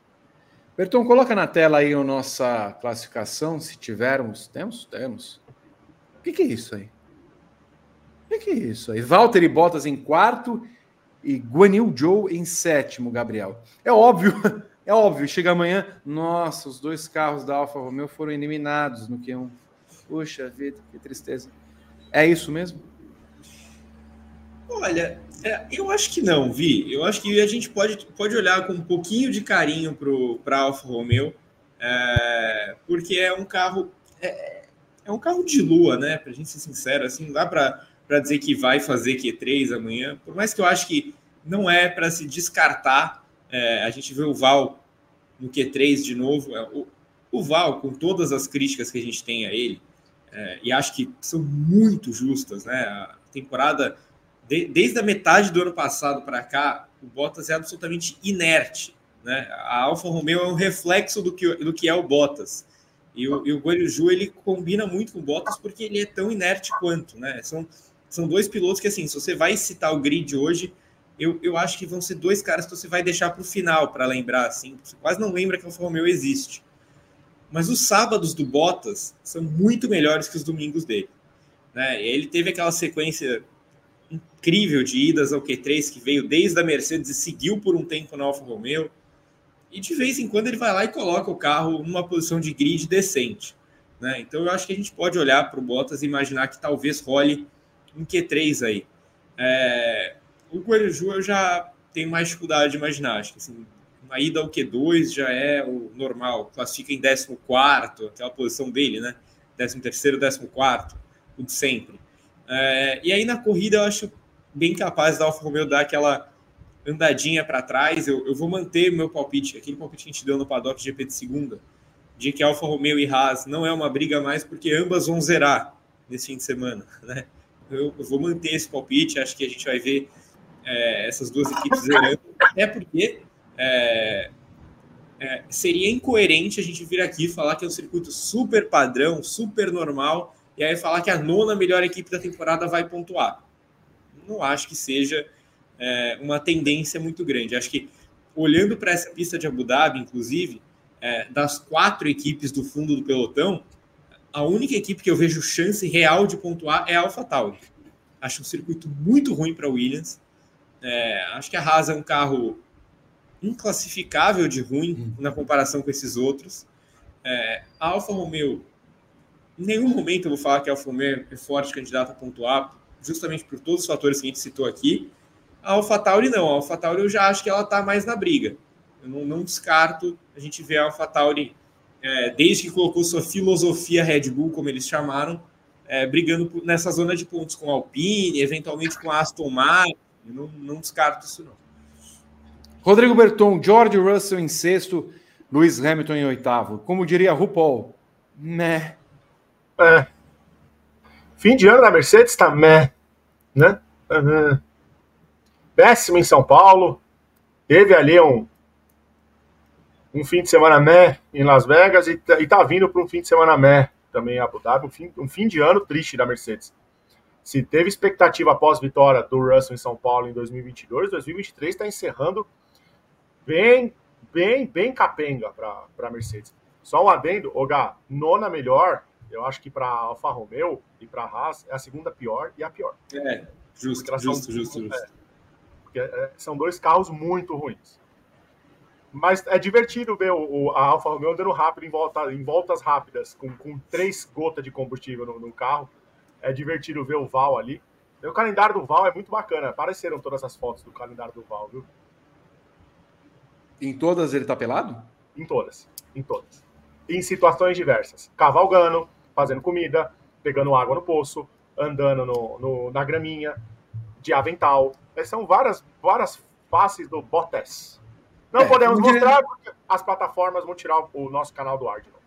Berton, coloca na tela aí a nossa classificação, se tivermos. Temos? Temos. O que, que é isso aí? O que, que é isso aí? Valtteri Bottas em quarto e Guanil Joe em sétimo, Gabriel. É óbvio, é óbvio. Chega amanhã, nossa, os dois carros da Alfa Romeo foram eliminados no Q1. Puxa vida, que tristeza. É isso mesmo? Olha, é, eu acho que não, Vi. Eu acho que a gente pode, pode olhar com um pouquinho de carinho para a Alfa Romeo, é, porque é um carro é, é, um carro de lua, né? Para a gente ser sincero, assim, dá para dizer que vai fazer Q3 amanhã. Por mais que eu acho que não é para se descartar. É, a gente vê o Val no Q3 de novo. É, o, o Val, com todas as críticas que a gente tem a ele, é, e acho que são muito justas, né? A temporada de, desde a metade do ano passado para cá, o Bottas é absolutamente inerte. Né? A Alfa Romeo é um reflexo do que, do que é o Bottas. E o, o Guanyu ele combina muito com o Bottas porque ele é tão inerte quanto. Né? São, são dois pilotos que, assim, se você vai citar o grid hoje, eu, eu acho que vão ser dois caras que você vai deixar para o final para lembrar. Assim, você quase não lembra que a Alfa Romeo existe. mas os sábados do Bottas são muito melhores que os domingos dele. Né? Ele teve aquela sequência incrível de idas ao Q3 que veio desde a Mercedes e seguiu por um tempo na Alfa Romeo. E de vez em quando ele vai lá e coloca o carro numa posição de grid decente. Né? Então eu acho que a gente pode olhar para o Bottas e imaginar que talvez role um Q3 aí. É... O Guarujá eu já tenho mais dificuldade de imaginar. Acho que assim, uma ida ao Q2 já é o normal. Classifica em 14, aquela posição dele, né? 13, 14, o de sempre. É... E aí na corrida eu acho bem capaz da Alfa Romeo dar aquela andadinha para trás. Eu, eu vou manter meu palpite, aquele palpite que a gente deu no paddock GP de segunda, de que Alfa Romeo e Haas não é uma briga mais, porque ambas vão zerar nesse fim de semana. Né? Eu, eu vou manter esse palpite, acho que a gente vai ver é, essas duas equipes zerando, até porque é, é, seria incoerente a gente vir aqui falar que é um circuito super padrão, super normal, e aí falar que a nona melhor equipe da temporada vai pontuar não acho que seja é, uma tendência muito grande. Acho que, olhando para essa pista de Abu Dhabi, inclusive, é, das quatro equipes do fundo do pelotão, a única equipe que eu vejo chance real de pontuar é a AlphaTauri. Acho um circuito muito ruim para Williams. É, acho que a Haas é um carro inclassificável de ruim uhum. na comparação com esses outros. É, a Alfa Romeo, em nenhum momento eu vou falar que a Alfa Romeo é forte candidata a pontuar, justamente por todos os fatores que a gente citou aqui. A AlphaTauri não, a AlphaTauri eu já acho que ela está mais na briga. Eu não, não, descarto a gente ver a AlphaTauri, é, desde que colocou sua filosofia Red Bull, como eles chamaram, é, brigando nessa zona de pontos com a Alpine, eventualmente com a Aston Martin. Não, não descarto isso não. Rodrigo Berton, George Russell em sexto, Lewis Hamilton em oitavo. Como diria RuPaul, né? É. Fim de ano da Mercedes tá meh, né? Uhum. Péssimo em São Paulo. Teve ali um, um fim de semana meh em Las Vegas e, tá, e tá vindo para um fim de semana meh também em Abu Dhabi. Um fim, um fim de ano triste da Mercedes. Se teve expectativa após vitória do Russell em São Paulo em 2022, 2023 está encerrando bem, bem, bem capenga para a Mercedes. Só um adendo, Oga, nona melhor eu acho que para Alfa Romeo e para Haas é a segunda pior e a pior. É, justo, justo, são, justo, justo. É, é, são dois carros muito ruins. Mas é divertido ver o, o, a Alfa Romeo andando rápido em, volta, em voltas rápidas, com, com três gotas de combustível no, no carro. É divertido ver o Val ali. E o calendário do Val é muito bacana. Apareceram todas as fotos do calendário do Val, viu? Em todas ele tá pelado? Em todas. Em todas. Em situações diversas. Cavalgando, fazendo comida, pegando água no poço, andando no, no na graminha, de avental. São várias, várias faces do Bottas. Não é, podemos mostrar diria... porque as plataformas vão tirar o nosso canal do ar de novo.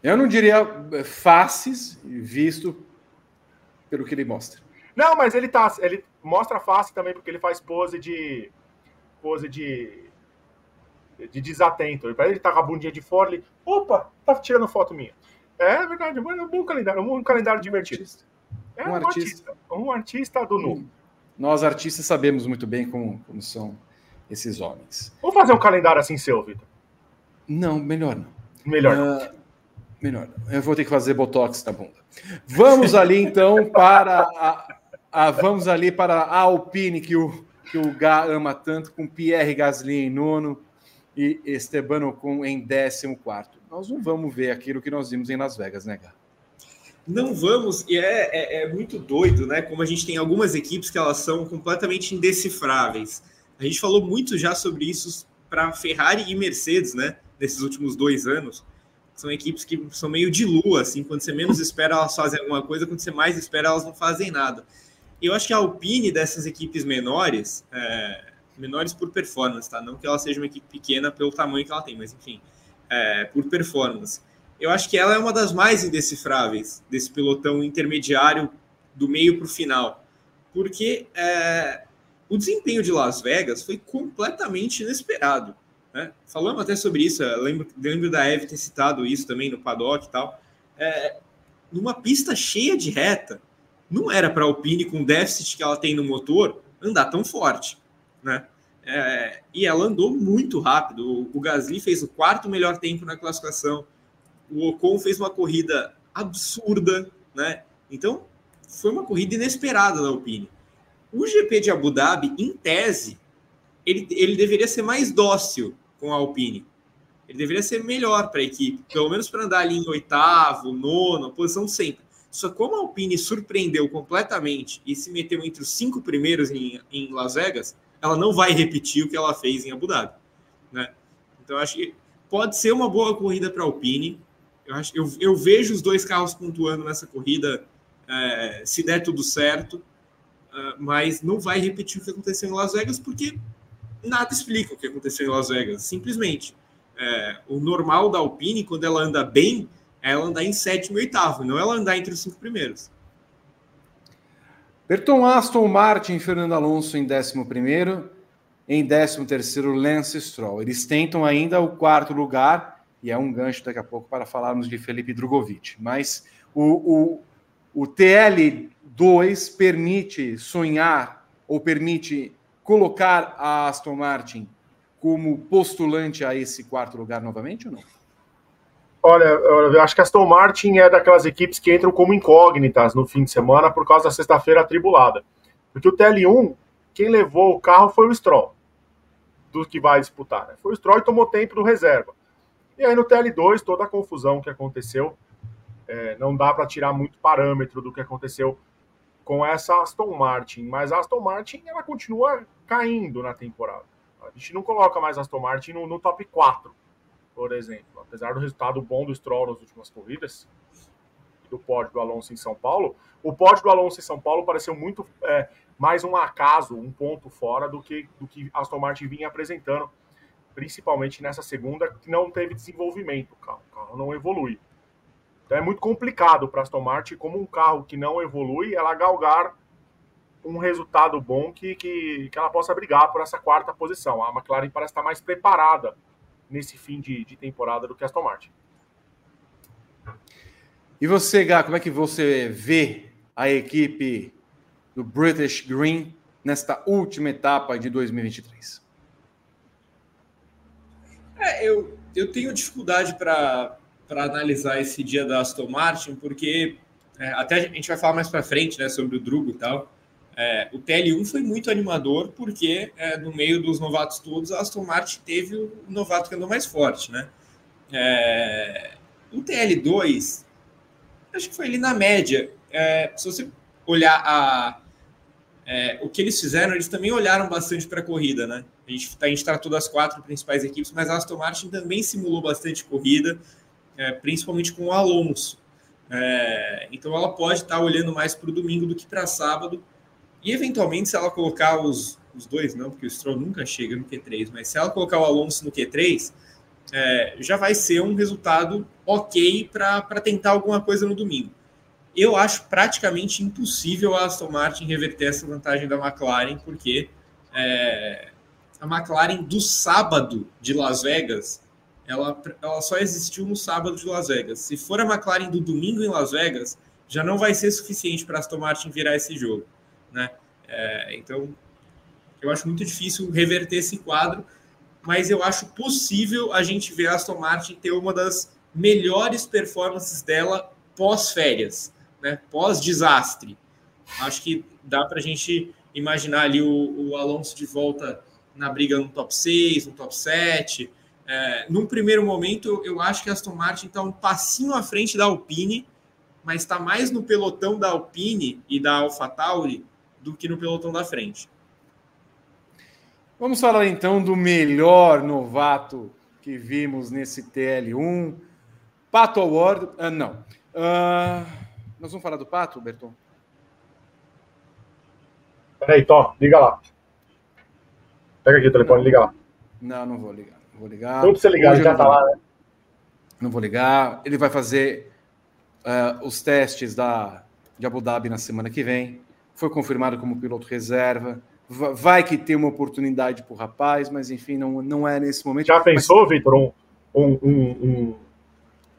Eu não diria eh, faces, visto pelo que ele mostra. Não, mas ele tá. Ele mostra a face também, porque ele faz pose de. pose de. de desatento. Ele tá com a bundinha de fora, ele. Opa, tá tirando foto minha. É verdade, é um bom calendário, um calendário divertido. É um, um artista. artista. Um artista do Nu. Nós, artistas, sabemos muito bem como, como são esses homens. Vamos fazer um calendário assim seu, Vitor? Não, melhor não. Melhor não. Uh, melhor não. Eu vou ter que fazer botox na bunda. Vamos ali, então, para a, a, vamos ali para a Alpine, que o, que o Gá ama tanto, com Pierre Gasly em nono e Esteban Ocon em décimo quarto nós não vamos ver aquilo que nós vimos em Las Vegas, né, Gá? Não vamos, e é, é, é, muito doido, né? Como a gente tem algumas equipes que elas são completamente indecifráveis. A gente falou muito já sobre isso para Ferrari e Mercedes, né? Nesses últimos dois anos. São equipes que são meio de lua, assim, quando você menos espera, elas fazem alguma coisa, quando você mais espera, elas não fazem nada. Eu acho que a Alpine dessas equipes menores, é, menores por performance, tá? Não que ela seja uma equipe pequena pelo tamanho que ela tem, mas enfim é, por performance. Eu acho que ela é uma das mais indecifráveis desse pelotão intermediário do meio para o final, porque é, o desempenho de Las Vegas foi completamente inesperado. Né? Falamos até sobre isso, lembro, lembro da Eve ter citado isso também no paddock e tal. É, numa pista cheia de reta, não era para a Alpine, com o déficit que ela tem no motor, andar tão forte. Né? É, e ela andou muito rápido. O, Gasly fez o quarto melhor tempo na classificação. o Ocon fez uma corrida absurda, né? Então, foi uma corrida inesperada da Alpine. O GP de Abu Dhabi, em tese, ele, ele deveria ser mais dócil com a Alpine. Ele deveria ser melhor para a equipe, pelo menos para andar ali em oitavo, nono, posição sempre. Só como a Alpine surpreendeu completamente e se meteu entre os cinco primeiros em, em Las Vegas, ela não vai repetir o que ela fez em Abu Dhabi. Né? Então, acho que pode ser uma boa corrida para a Alpine. Eu, acho, eu, eu vejo os dois carros pontuando nessa corrida, é, se der tudo certo, mas não vai repetir o que aconteceu em Las Vegas, porque nada explica o que aconteceu em Las Vegas. Simplesmente, é, o normal da Alpine, quando ela anda bem, é ela andar em sétimo e oitavo, não ela andar entre os cinco primeiros. Berton Aston Martin Fernando Alonso em décimo primeiro, em décimo terceiro Lance Stroll. Eles tentam ainda o quarto lugar, e é um gancho daqui a pouco para falarmos de Felipe Drogovic. Mas o, o, o TL2 permite sonhar ou permite colocar a Aston Martin como postulante a esse quarto lugar novamente ou não? Olha, eu acho que a Aston Martin é daquelas equipes que entram como incógnitas no fim de semana por causa da sexta-feira atribulada. Porque o TL1, quem levou o carro foi o Stroll, do que vai disputar. Né? Foi o Stroll e tomou tempo do reserva. E aí no TL2, toda a confusão que aconteceu, é, não dá para tirar muito parâmetro do que aconteceu com essa Aston Martin. Mas a Aston Martin, ela continua caindo na temporada. A gente não coloca mais a Aston Martin no, no top 4 por exemplo, apesar do resultado bom do Stroll nas últimas corridas, do pódio do Alonso em São Paulo, o pódio do Alonso em São Paulo pareceu muito é, mais um acaso, um ponto fora do que do que Aston Martin vinha apresentando, principalmente nessa segunda, que não teve desenvolvimento, o carro, o carro não evolui. Então é muito complicado para Aston Martin, como um carro que não evolui, ela galgar um resultado bom que, que, que ela possa brigar por essa quarta posição. A McLaren parece estar mais preparada nesse fim de, de temporada do que Aston Martin. E você, Gá, como é que você vê a equipe do British Green nesta última etapa de 2023? É, eu, eu tenho dificuldade para analisar esse dia da Aston Martin, porque é, até a gente vai falar mais para frente né, sobre o Drugo e tal. É, o TL1 foi muito animador porque é, no meio dos novatos todos, a Aston Martin teve o novato que andou mais forte, né? É, o TL2, acho que foi ali na média. É, se você olhar a, é, o que eles fizeram, eles também olharam bastante para a corrida, né? A gente, a gente tratou das quatro principais equipes, mas a Aston Martin também simulou bastante corrida, é, principalmente com o Alonso. então ela pode estar olhando mais para o domingo do que para sábado, e eventualmente, se ela colocar os, os dois, não, porque o Stroll nunca chega no Q3, mas se ela colocar o Alonso no Q3, é, já vai ser um resultado ok para tentar alguma coisa no domingo. Eu acho praticamente impossível a Aston Martin reverter essa vantagem da McLaren, porque é, a McLaren do sábado de Las Vegas, ela, ela só existiu no sábado de Las Vegas. Se for a McLaren do domingo em Las Vegas, já não vai ser suficiente para a Aston Martin virar esse jogo né? É, então, eu acho muito difícil reverter esse quadro, mas eu acho possível a gente ver a Aston Martin ter uma das melhores performances dela pós-férias, né? pós-desastre. Acho que dá para a gente imaginar ali o, o, Alonso de volta na briga no top 6, no top 7. É, num primeiro momento, eu acho que a Aston Martin está um passinho à frente da Alpine, mas está mais no pelotão da Alpine e da AlphaTauri do que no pelotão da frente. Vamos falar então do melhor novato que vimos nesse TL1. Pato Award. Uh, não. Uh, nós vamos falar do Pato, Berton? Peraí, Tom, liga lá. Pega aqui o telefone, liga lá. Não, não vou ligar. Vou ligar. Não precisa ligar, Hoje já tá lá, né? Não vou ligar. Ele vai fazer uh, os testes da, de Abu Dhabi na semana que vem foi confirmado como piloto reserva. Vai que tem uma oportunidade para o rapaz, mas enfim, não, não é nesse momento. Já pensou, mas... Vitor, um, um, um,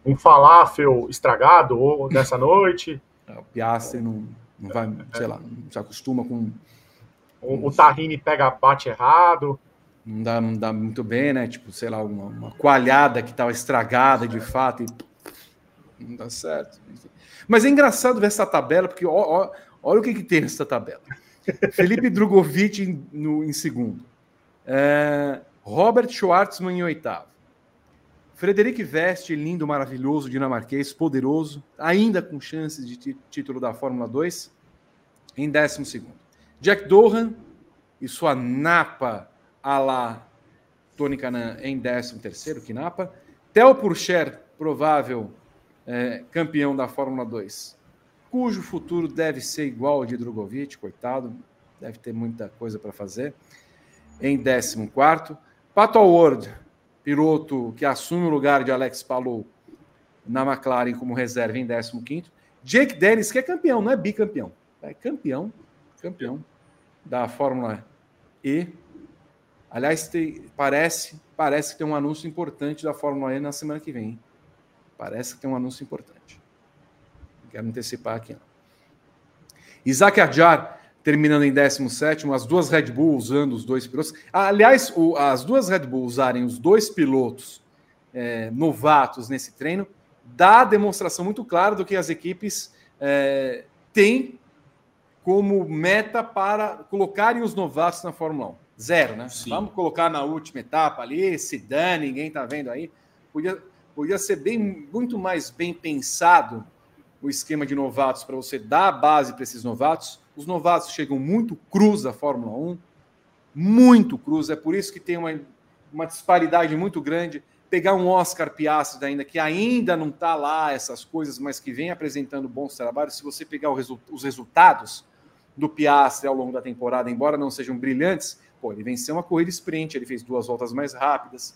um, falafel estragado ou nessa noite? É, o Piastri não, não vai, sei lá, não se acostuma com. O, o Tahini pega, bate errado. Não dá, não dá muito bem, né? Tipo, sei lá, uma, uma coalhada que estava estragada de fato e Não dá certo. Mas é engraçado ver essa tabela, porque ó, ó, olha o que, que tem nessa tabela. Felipe Drogovic em, no, em segundo. É, Robert Schwartzman em oitavo. Frederic Veste, lindo, maravilhoso, dinamarquês, poderoso, ainda com chances de título da Fórmula 2, em décimo segundo. Jack Dohan e sua napa a la Tony Canan em décimo terceiro, que napa. Theo Purcher, provável é, campeão da Fórmula 2, cujo futuro deve ser igual ao de Drogovic, coitado, deve ter muita coisa para fazer, em 14. Pato Award, piloto que assume o lugar de Alex Palou na McLaren como reserva em 15. Jake Dennis, que é campeão, não é bicampeão, é campeão, campeão da Fórmula E. Aliás, tem, parece, parece que tem um anúncio importante da Fórmula E na semana que vem. Parece que tem um anúncio importante. Quero antecipar aqui. Isaac Adjar terminando em 17, as duas Red Bull usando os dois pilotos. Aliás, o, as duas Red Bull usarem os dois pilotos é, novatos nesse treino dá demonstração muito clara do que as equipes é, têm como meta para colocarem os novatos na Fórmula 1. Zero, né? Sim. Vamos colocar na última etapa ali, se dá, ninguém está vendo aí. Podia, Podia ser bem, muito mais bem pensado o esquema de novatos para você dar a base para esses novatos. Os novatos chegam muito cruz da Fórmula 1, muito cruz. É por isso que tem uma, uma disparidade muito grande. Pegar um Oscar Piastri ainda, que ainda não está lá, essas coisas, mas que vem apresentando bons trabalhos. Se você pegar resu os resultados do Piastri ao longo da temporada, embora não sejam brilhantes, pô, ele venceu uma corrida sprint, ele fez duas voltas mais rápidas,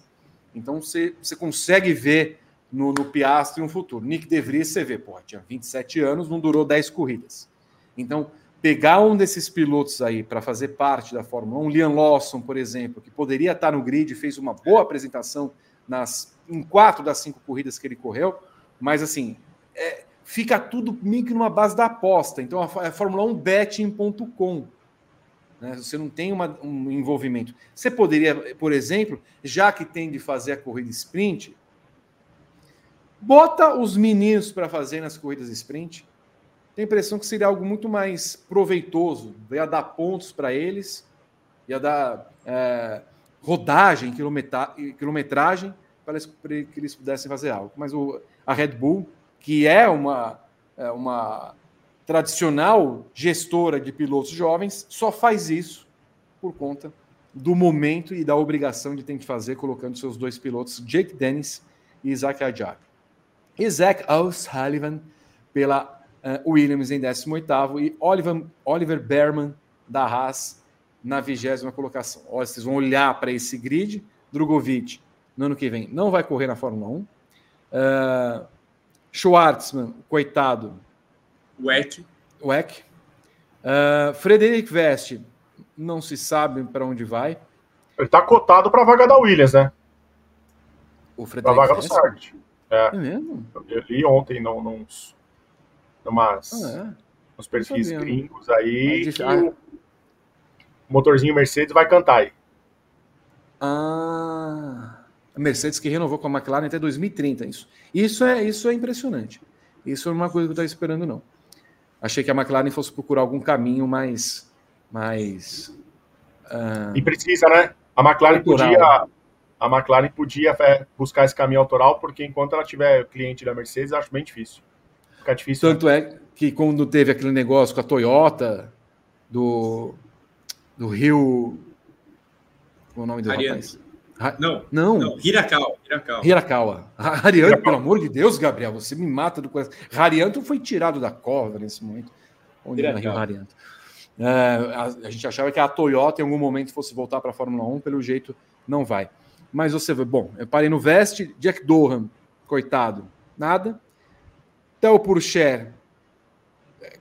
então você, você consegue ver no, no Piastri um futuro. Nick De Vries, você vê, pô, tinha 27 anos, não durou 10 corridas. Então, pegar um desses pilotos aí para fazer parte da Fórmula 1, Liam Lawson, por exemplo, que poderia estar no grid, fez uma boa apresentação nas, em quatro das cinco corridas que ele correu, mas assim, é, fica tudo meio que numa base da aposta. Então, a, a Fórmula 1 betting.com né? Você não tem uma, um envolvimento. Você poderia, por exemplo, já que tem de fazer a corrida sprint, bota os meninos para fazer nas corridas sprint. Tem a impressão que seria algo muito mais proveitoso, ia dar pontos para eles, ia dar é, rodagem, quilometragem, para que eles pudessem fazer algo. Mas o, a Red Bull, que é uma, é uma tradicional gestora de pilotos jovens só faz isso por conta do momento e da obrigação de ter que fazer, colocando seus dois pilotos, Jake Dennis e Isaac Adjar. Isaac O'Sullivan pela uh, Williams em 18º e Oliver, Oliver Berman da Haas na vigésima colocação. Vocês vão olhar para esse grid, Drogovic no ano que vem não vai correr na Fórmula 1. Uh, eh, Schwartzman, coitado, Weck. Weck. Uh, Frederic Veste, não se sabe para onde vai. Ele está cotado para a vaga da Williams, né? O Frederic vaga Veste? do Sargent. É. é mesmo? Eu li ontem num, nos, numas, ah, é. nos perfis gringos aí que ah. o motorzinho Mercedes vai cantar aí. Ah, a Mercedes que renovou com a McLaren até 2030. Isso, isso, é, isso é impressionante. Isso não é uma coisa que eu estava esperando, não achei que a McLaren fosse procurar algum caminho mais. mais uh, e precisa, né? A McLaren podia. A McLaren podia é, buscar esse caminho autoral, porque enquanto ela tiver cliente da Mercedes, acho bem difícil. Fica difícil. Tanto né? é que quando teve aquele negócio com a Toyota, do, do Rio. Qual é o nome do Ariane. rapaz? Não, não. não Hirakawa. Hirakawa. Hirakawa. Harianto, pelo amor de Deus, Gabriel, você me mata do coração. Harianto foi tirado da cova nesse momento. Onde Harianto? É, a, a, gente achava que a Toyota em algum momento fosse voltar para a Fórmula 1, pelo jeito não vai. Mas você vê, bom, eu parei no Veste, Jack Dohan, coitado, nada. Theo Purcher,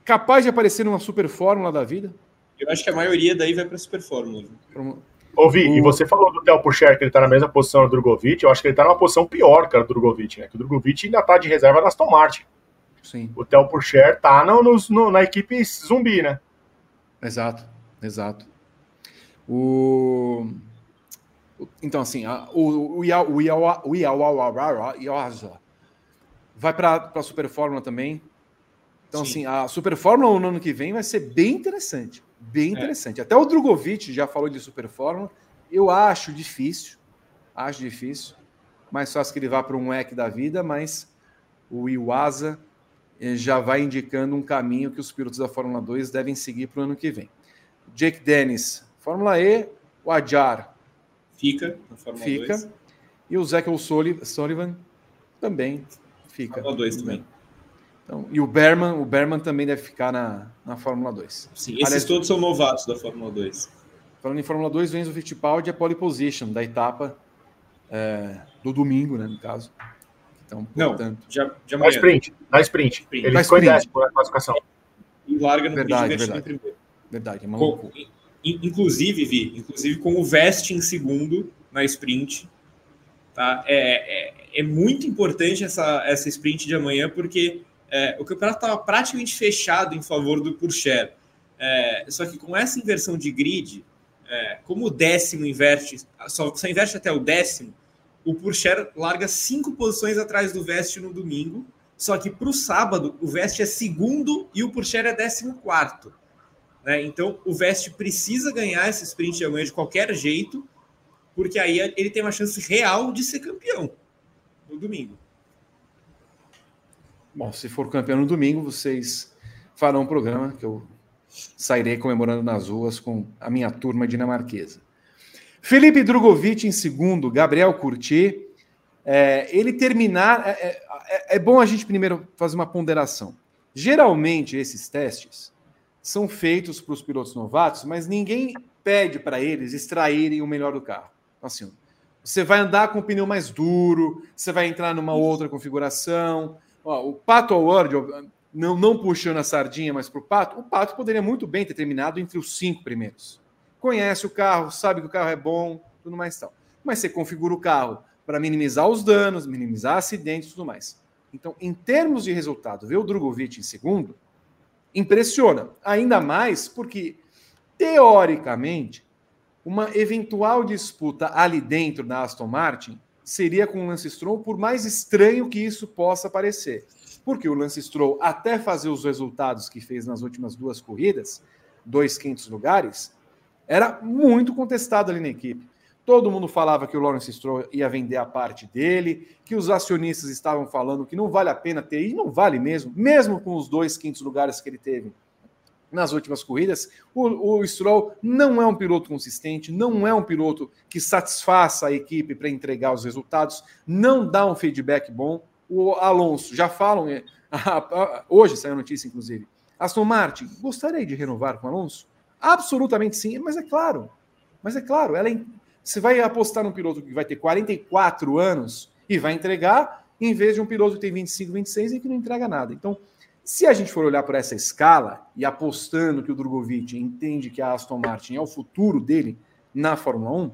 capaz de aparecer numa super fórmula da vida. Eu acho que a maioria daí vai para a super fórmula. Ouvi, o... e você falou do Theo Pucher, que ele tá na mesma posição do Drogovic, eu acho que ele tá numa posição pior, cara, do Drogovic, né? Que o Drogovic ainda tá de reserva da Aston Martin. Sim. O Theo Pucher tá no, no, na equipe zumbi, né? Exato, exato. O... Então, assim, o Iawaza, vai para a Super Fórmula também. Então, Sim. assim, a Super Fórmula no ano que vem vai ser bem interessante. Bem é. interessante. É. Até o Drogovic já falou de Super Fórmula. Eu acho difícil. Acho difícil. Mais fácil que ele vá para um WEC da vida, mas o Iwasa eh, já vai indicando um caminho que os pilotos da Fórmula 2 devem seguir para o ano que vem. Jake Dennis, Fórmula E, o Adjar fica na Fórmula fica, 2. E o Zach Sullivan também fica. Fórmula 2 também. Então, e o Berman, o Berman também deve ficar na, na Fórmula 2. Sim, esses Aliás, todos são novatos da Fórmula 2. Falando em Fórmula 2, o Enzo Fittipaldi é pole position da etapa é, do domingo, né, no caso. Então, portanto... Não, já, já na sprint, na sprint. sprint. Ele na ficou sprint. em classificação. E larga no verdade, verdade. primeiro. Verdade, é com, Inclusive, Vi, inclusive com o Vest em segundo na sprint. Tá? É, é, é muito importante essa, essa sprint de amanhã, porque é, o campeonato estava praticamente fechado em favor do Purcher. É, só que com essa inversão de grid, é, como o décimo inverte, só, só inverte até o décimo, o Purcher larga cinco posições atrás do Vest no domingo. Só que para o sábado, o Vest é segundo e o Purcher é décimo quarto. Né? Então, o Vest precisa ganhar esse sprint de amanhã de qualquer jeito, porque aí ele tem uma chance real de ser campeão no domingo. Bom, se for campeão no domingo, vocês farão um programa que eu sairei comemorando nas ruas com a minha turma dinamarquesa. Felipe Drogovic em segundo, Gabriel Curti. É, ele terminar. É, é, é, é bom a gente primeiro fazer uma ponderação. Geralmente, esses testes são feitos para os pilotos novatos, mas ninguém pede para eles extraírem o melhor do carro. Então, assim, você vai andar com o pneu mais duro, você vai entrar numa outra configuração, Ó, o Pato Award, não, não puxando a sardinha, mas para o Pato, o Pato poderia muito bem ter terminado entre os cinco primeiros. Conhece o carro, sabe que o carro é bom, tudo mais tal. Mas você configura o carro para minimizar os danos, minimizar acidentes e tudo mais. Então, em termos de resultado, ver o Drogovic em segundo impressiona. Ainda mais porque, teoricamente, uma eventual disputa ali dentro da Aston Martin seria com o Lance Stroll, por mais estranho que isso possa parecer. Porque o Lance Stroll, até fazer os resultados que fez nas últimas duas corridas, dois quintos lugares, era muito contestado ali na equipe. Todo mundo falava que o Lawrence Stroll ia vender a parte dele, que os acionistas estavam falando que não vale a pena ter, e não vale mesmo, mesmo com os dois quintos lugares que ele teve nas últimas corridas. O, o Stroll não é um piloto consistente, não é um piloto que satisfaça a equipe para entregar os resultados, não dá um feedback bom. O Alonso, já falam, é, hoje saiu a notícia, inclusive. Aston Martin, gostaria de renovar com o Alonso? Absolutamente sim, mas é claro. Mas é claro, ela é, você vai apostar num piloto que vai ter 44 anos e vai entregar, em vez de um piloto que tem 25, 26 e que não entrega nada. Então, se a gente for olhar por essa escala e apostando que o Drogovic entende que a Aston Martin é o futuro dele na Fórmula 1,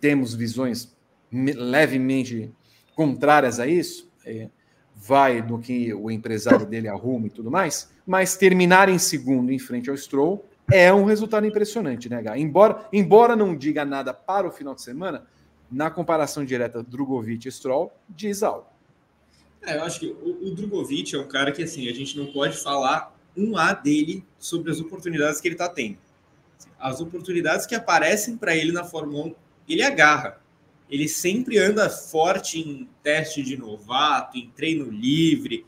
temos visões levemente contrárias a isso, é, vai no que o empresário dele arruma e tudo mais, mas terminar em segundo em frente ao Stroll é um resultado impressionante, né, Gá? Embora, embora não diga nada para o final de semana, na comparação direta Drogovic e Stroll, diz algo. É, eu acho que o, o Drogovic é um cara que, assim, a gente não pode falar um A dele sobre as oportunidades que ele está tendo. As oportunidades que aparecem para ele na Fórmula 1, ele agarra. Ele sempre anda forte em teste de novato, em treino livre.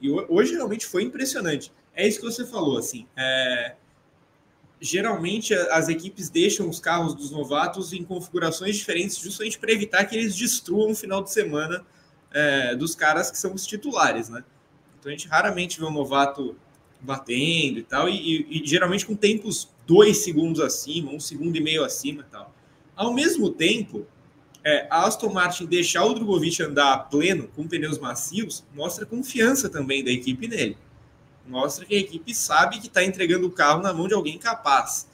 E hoje realmente foi impressionante. É isso que você falou, assim. É... Geralmente as equipes deixam os carros dos novatos em configurações diferentes, justamente para evitar que eles destruam o final de semana é, dos caras que são os titulares, né? Então a gente raramente vê um novato batendo e tal, e, e, e, geralmente com tempos dois segundos acima, um segundo e meio acima e tal. Ao mesmo tempo, é, a Aston Martin deixar o Drogovic andar pleno com pneus macios mostra confiança também da equipe nele. Mostra que a equipe sabe que está entregando o carro na mão de alguém capaz.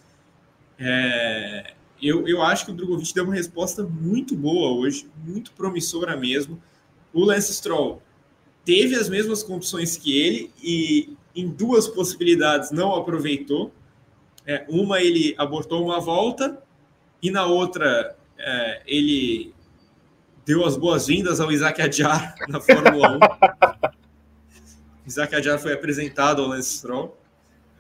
É, eu, eu acho que o Drogovic deu uma resposta muito boa hoje, muito promissora mesmo. O Lance Stroll teve as mesmas condições que ele e em duas possibilidades não aproveitou. É, uma ele abortou uma volta e na outra é, ele deu as boas-vindas ao Isaac Adjar na Fórmula 1. Isaac Adjar foi apresentado ao Lance Stroll.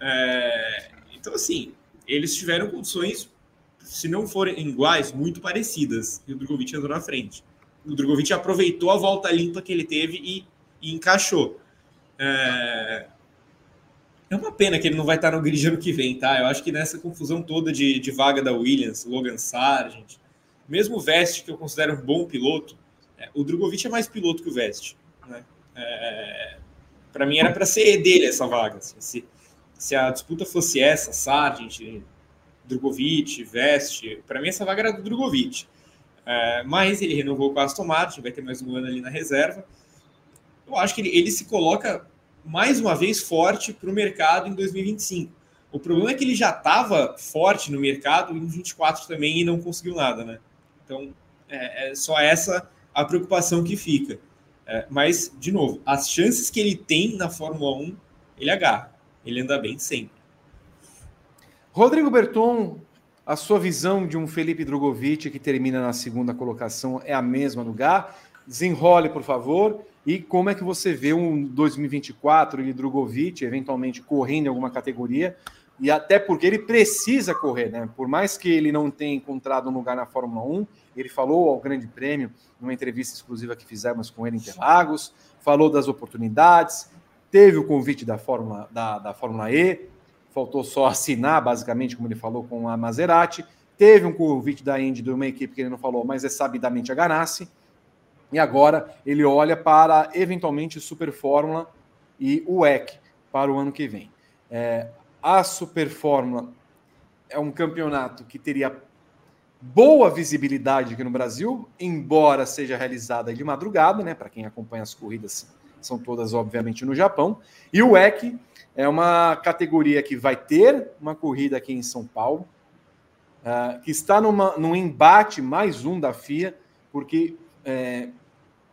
É, então, assim, eles tiveram condições, se não forem iguais, muito parecidas. E o Drogovic andou na frente. O Drogovic aproveitou a volta limpa que ele teve e, e encaixou. É, é uma pena que ele não vai estar no grid ano que vem, tá? Eu acho que nessa confusão toda de, de vaga da Williams, Logan Sargent, mesmo o Vest, que eu considero um bom piloto, é, o Drogovic é mais piloto que o Vest. Né? É, para mim era para ser dele essa vaga. Assim, se, se a disputa fosse essa, Sargent, Drogovic, Vest, para mim essa vaga era do Drogovic. É, mas ele renovou com a Aston Martin, vai ter mais um ano ali na reserva. Eu acho que ele, ele se coloca mais uma vez forte para o mercado em 2025. O problema é que ele já estava forte no mercado em 24 também e não conseguiu nada, né? Então é, é só essa a preocupação que fica. É, mas, de novo, as chances que ele tem na Fórmula 1, ele agarra. Ele anda bem sempre. Rodrigo Berton, a sua visão de um Felipe Drogovic que termina na segunda colocação é a mesma no GAR? Desenrole, por favor. E como é que você vê um 2024 de Drogovic, eventualmente correndo em alguma categoria? E até porque ele precisa correr, né? Por mais que ele não tenha encontrado um lugar na Fórmula 1, ele falou ao Grande Prêmio, numa entrevista exclusiva que fizemos com ele em Interlagos, falou das oportunidades, teve o convite da Fórmula, da, da Fórmula E, faltou só assinar, basicamente, como ele falou com a Maserati. Teve um convite da Indy de uma equipe que ele não falou, mas é sabidamente a Ganassi. E agora ele olha para, eventualmente, Super Fórmula e o WEC para o ano que vem. É, a Super Fórmula é um campeonato que teria boa visibilidade aqui no Brasil, embora seja realizada de madrugada, né? Para quem acompanha as corridas, são todas, obviamente, no Japão. E o WEC é uma categoria que vai ter uma corrida aqui em São Paulo, uh, que está numa, num embate mais um da FIA, porque é,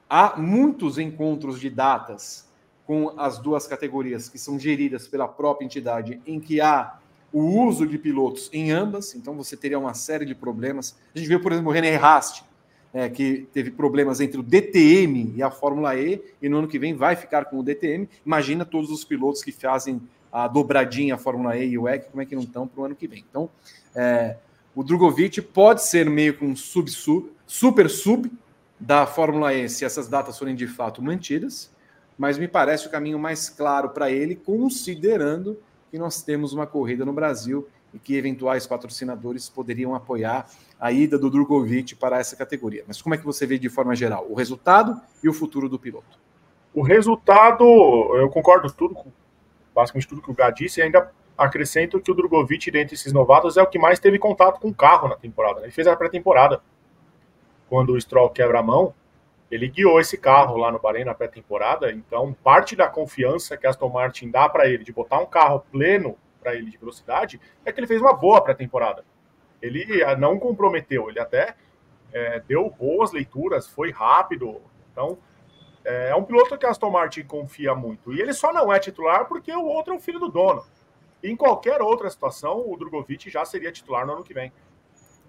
há muitos encontros de datas com as duas categorias que são geridas pela própria entidade, em que há o uso de pilotos em ambas, então você teria uma série de problemas. A gente viu, por exemplo, o René Rast, é, que teve problemas entre o DTM e a Fórmula E, e no ano que vem vai ficar com o DTM. Imagina todos os pilotos que fazem a dobradinha a Fórmula E e o EC, como é que não estão para o ano que vem. Então, é, o Drogovic pode ser meio que um sub, sub, super sub da Fórmula E se essas datas forem de fato mantidas, mas me parece o caminho mais claro para ele, considerando que nós temos uma corrida no Brasil e que eventuais patrocinadores poderiam apoiar a ida do Drogovic para essa categoria. Mas como é que você vê de forma geral o resultado e o futuro do piloto? O resultado, eu concordo tudo, basicamente tudo que o Gá disse, e ainda acrescento que o Drogovic, dentre esses novatos, é o que mais teve contato com o carro na temporada. Ele fez a pré-temporada. Quando o Stroll quebra a mão, ele guiou esse carro lá no Bahrein na pré-temporada, então parte da confiança que a Aston Martin dá para ele de botar um carro pleno para ele de velocidade é que ele fez uma boa pré-temporada. Ele ah, não comprometeu, ele até é, deu boas leituras, foi rápido. Então é, é um piloto que a Aston Martin confia muito. E ele só não é titular porque o outro é o filho do dono. Em qualquer outra situação, o Drogovic já seria titular no ano que vem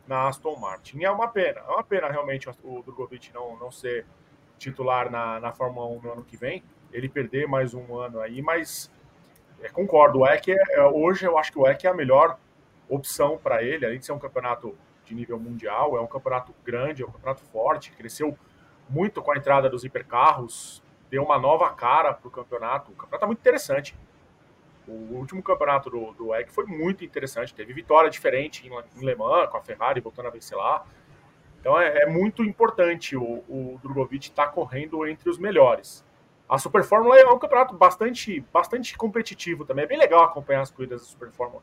na Aston Martin. E é uma pena, é uma pena realmente o Drogovic não, não ser titular na, na Fórmula 1 no ano que vem, ele perder mais um ano aí, mas é, concordo, o EC é, é, hoje eu acho que o EC é a melhor opção para ele, além de ser um campeonato de nível mundial, é um campeonato grande, é um campeonato forte, cresceu muito com a entrada dos hipercarros, deu uma nova cara para o campeonato, o campeonato é muito interessante. O último campeonato do, do EC foi muito interessante. Teve vitória diferente em, em Le Mans, com a Ferrari voltando a vencer lá. Então é, é muito importante o, o Drogovic estar tá correndo entre os melhores. A Super Fórmula é um campeonato bastante, bastante competitivo também. É bem legal acompanhar as corridas da Super Fórmula.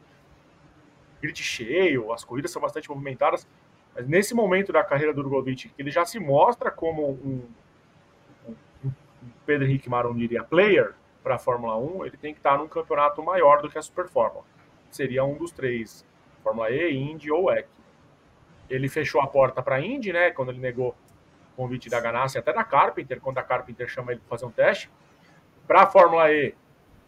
Grid cheio, as corridas são bastante movimentadas. Mas nesse momento da carreira do Drogovic, ele já se mostra como um, um, um Pedro Henrique Maroniri a player, para a Fórmula 1, ele tem que estar num campeonato maior do que a Super Fórmula. Seria um dos três, Fórmula E, Indy ou WEC. Ele fechou a porta para a Indy, né, quando ele negou o convite da Ganassi, até da Carpenter, quando a Carpenter chama ele para fazer um teste. Para a Fórmula E,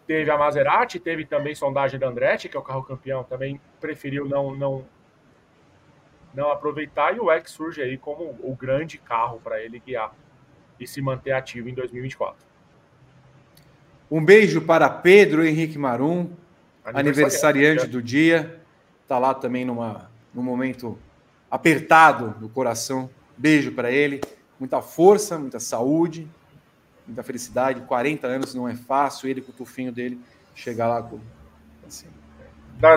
teve a Maserati, teve também sondagem da Andretti, que é o carro campeão, também preferiu não, não, não aproveitar e o X surge aí como o grande carro para ele guiar e se manter ativo em 2024. Um beijo para Pedro Henrique Marum, aniversariante, aniversariante do dia. Está lá também numa, num momento apertado do coração. Beijo para ele. Muita força, muita saúde, muita felicidade. 40 anos não é fácil. Ele com o tufinho dele chegar lá com. Assim.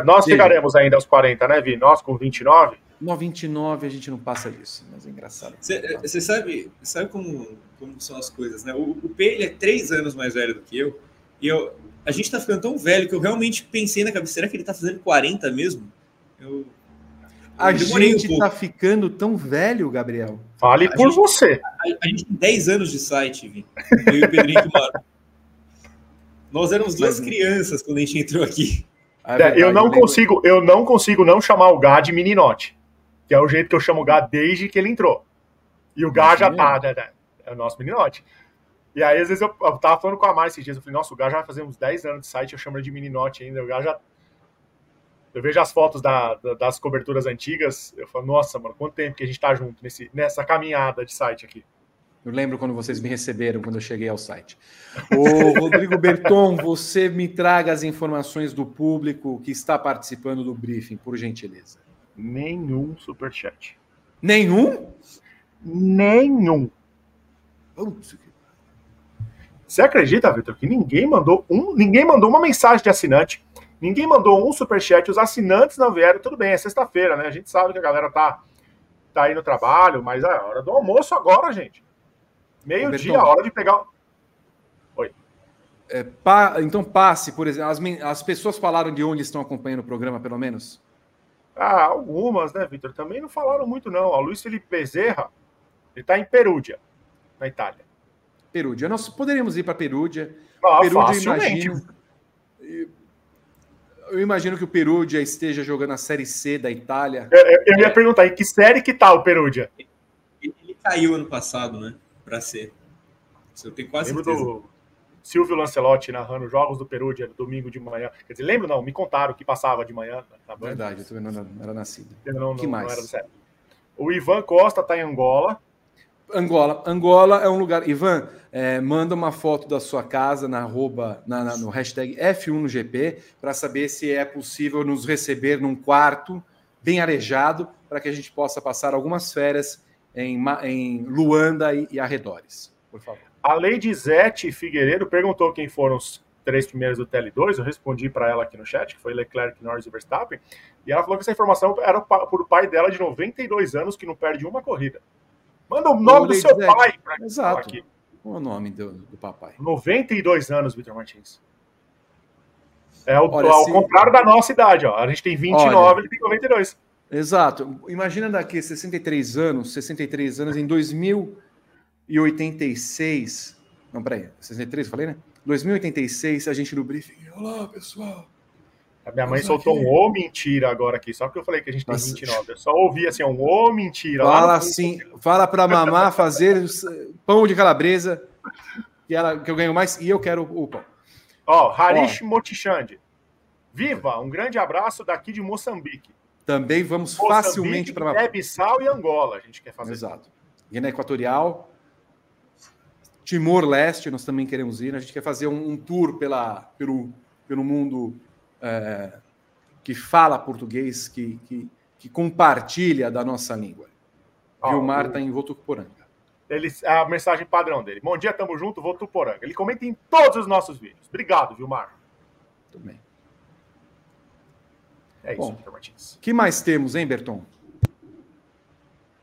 Nós chegaremos ainda aos 40, né, Vi? Nós com 29? No 29 a gente não passa disso, mas é engraçado. Você sabe, sabe como, como são as coisas, né? O, o P ele é três anos mais velho do que eu, e eu, a gente tá ficando tão velho que eu realmente pensei na cabeça, será que ele tá fazendo 40 mesmo? Eu, a gente um tá ficando tão velho, Gabriel. Fale a por gente, você. A, a, gente tem 10 anos de site, Vi. Eu e o Pedrinho Nós éramos duas crianças quando a gente entrou aqui. É verdade, eu não eu consigo, eu não consigo não chamar o Gá de meninote que é o jeito que eu chamo o Gá desde que ele entrou. E o Gá já tá, né, né, é o nosso meninote. E aí, às vezes, eu, eu tava falando com a Mari esses dias, eu falei, nossa, o Gá já vai fazer uns 10 anos de site, eu chamo ele de meninote ainda, o Gá já... Eu vejo as fotos da, da, das coberturas antigas, eu falo, nossa, mano, quanto tempo que a gente tá junto nesse, nessa caminhada de site aqui. Eu lembro quando vocês me receberam, quando eu cheguei ao site. Ô, Rodrigo Berton, você me traga as informações do público que está participando do briefing, por gentileza nenhum superchat. Nenhum? Nenhum. Putz. Você acredita, Vitor, que ninguém mandou um, ninguém mandou uma mensagem de assinante, ninguém mandou um superchat, os assinantes não vieram, tudo bem, é sexta-feira, né? A gente sabe que a galera tá, tá aí no trabalho, mas é hora do almoço agora, gente. Meio-dia, hora de pegar. Oi. É, pa... Então passe, por exemplo, as, as pessoas falaram de onde estão acompanhando o programa, pelo menos? Ah, algumas, né, Vitor? Também não falaram muito, não. O Luiz Felipe Bezerra, ele está em Perúdia, na Itália. Perúdia. Nós poderíamos ir para Perúdia. Ah, Perúdia, imagino. Eu imagino que o Perúdia esteja jogando a Série C da Itália. Eu, eu ia perguntar, em que série que tá o Perúdia? Ele caiu ano passado, né? Para ser. Eu tenho quase Lembro certeza. Do Silvio Lancelotti narrando jogos do Peru de domingo de manhã. Quer dizer, lembro não, me contaram que passava de manhã. Tá Verdade, eu também não era nascido. Eu não, que não, mais? Não era certo. O Ivan Costa está em Angola. Angola. Angola é um lugar. Ivan, é, manda uma foto da sua casa na arroba, na, na, no hashtag F1GP para saber se é possível nos receber num quarto bem arejado para que a gente possa passar algumas férias em, em Luanda e, e arredores. Por favor. A Lady Zete Figueiredo perguntou quem foram os três primeiros do TL2, eu respondi para ela aqui no chat, que foi Leclerc, Norris e Verstappen, e ela falou que essa informação era por pai dela de 92 anos que não perde uma corrida. Manda o nome do seu Zete. pai para Exato. aqui. Qual é o nome do, do papai? 92 anos, Vitor Martins. É o, Olha, ao se... contrário da nossa idade, ó. A gente tem 29, Olha, ele tem 92. Exato. Imagina daqui 63 anos, 63 anos em 2000 e 86. Não, peraí, 63, falei, né? 2086, a gente no briefing. Olá, pessoal. A minha mãe soltou aqui. um ô mentira agora aqui, só porque eu falei que a gente tem Nossa. 29. Eu só ouvi assim, um ô mentira. Fala assim, fala pra mamá fazer pão de calabresa, que, ela, que eu ganho mais, e eu quero o pão. Ó, Harish Motichande. Viva! Um grande abraço daqui de Moçambique. Também vamos Moçambique, facilmente para. Guiné-Bissau e Angola, a gente quer fazer. Exato. Guiné Equatorial, Timor-Leste, nós também queremos ir. A gente quer fazer um, um tour pela, pelo, pelo mundo é, que fala português, que, que, que, compartilha da nossa língua. Oh, Vilmar está o... em Votuporanga. Ele, a mensagem padrão dele. Bom dia, tamo junto, Votuporanga. Ele comenta em todos os nossos vídeos. Obrigado, Vilmar. Muito bem. É isso, Bom, Martins. que mais temos, hein, Berton?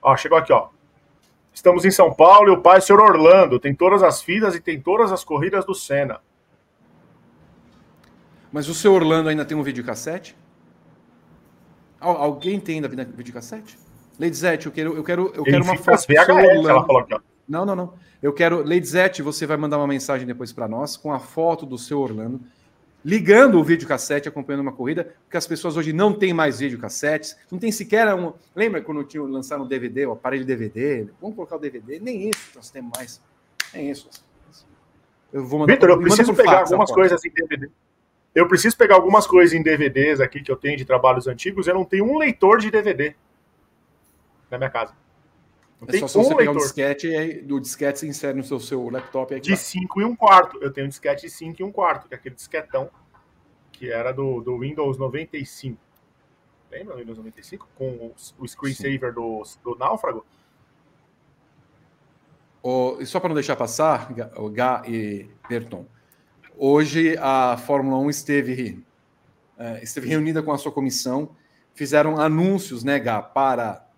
Ó, chegou aqui, ó. Estamos em São Paulo e o pai o senhor Orlando. Tem todas as filas e tem todas as corridas do Senna. Mas o seu Orlando ainda tem um videocassete? Alguém tem ainda videocassete? Lady Zete, eu quero, eu quero, eu quero uma foto do seu Orlando. Ela falou aqui, ó. Não, não, não. Eu quero. Lady Zete, você vai mandar uma mensagem depois para nós com a foto do seu Orlando ligando o videocassete, acompanhando uma corrida, porque as pessoas hoje não têm mais videocassetes, não tem sequer um. Lembra quando tinha lançado um DVD, o aparelho DVD? Vamos colocar o DVD? Nem isso nós temos mais. Nem isso. Eu vou mandar. Vitor, eu preciso pegar algumas coisas em DVD. Eu preciso pegar algumas coisas em DVDs aqui que eu tenho de trabalhos antigos. Eu não tenho um leitor de DVD. na minha casa. É só se um você pegar um disquete e do disquete você insere no seu, seu laptop. Aí de 5 e um quarto. Eu tenho um disquete de 5 e um quarto, que é aquele disquetão que era do, do Windows 95. Lembra do Windows 95? Com o, screensaver do, do Náufrago? Oh, e só para não deixar passar, o Gá e Berton, hoje a Fórmula 1 esteve, uh, esteve reunida com a sua comissão, fizeram anúncios, né, Gá, para é,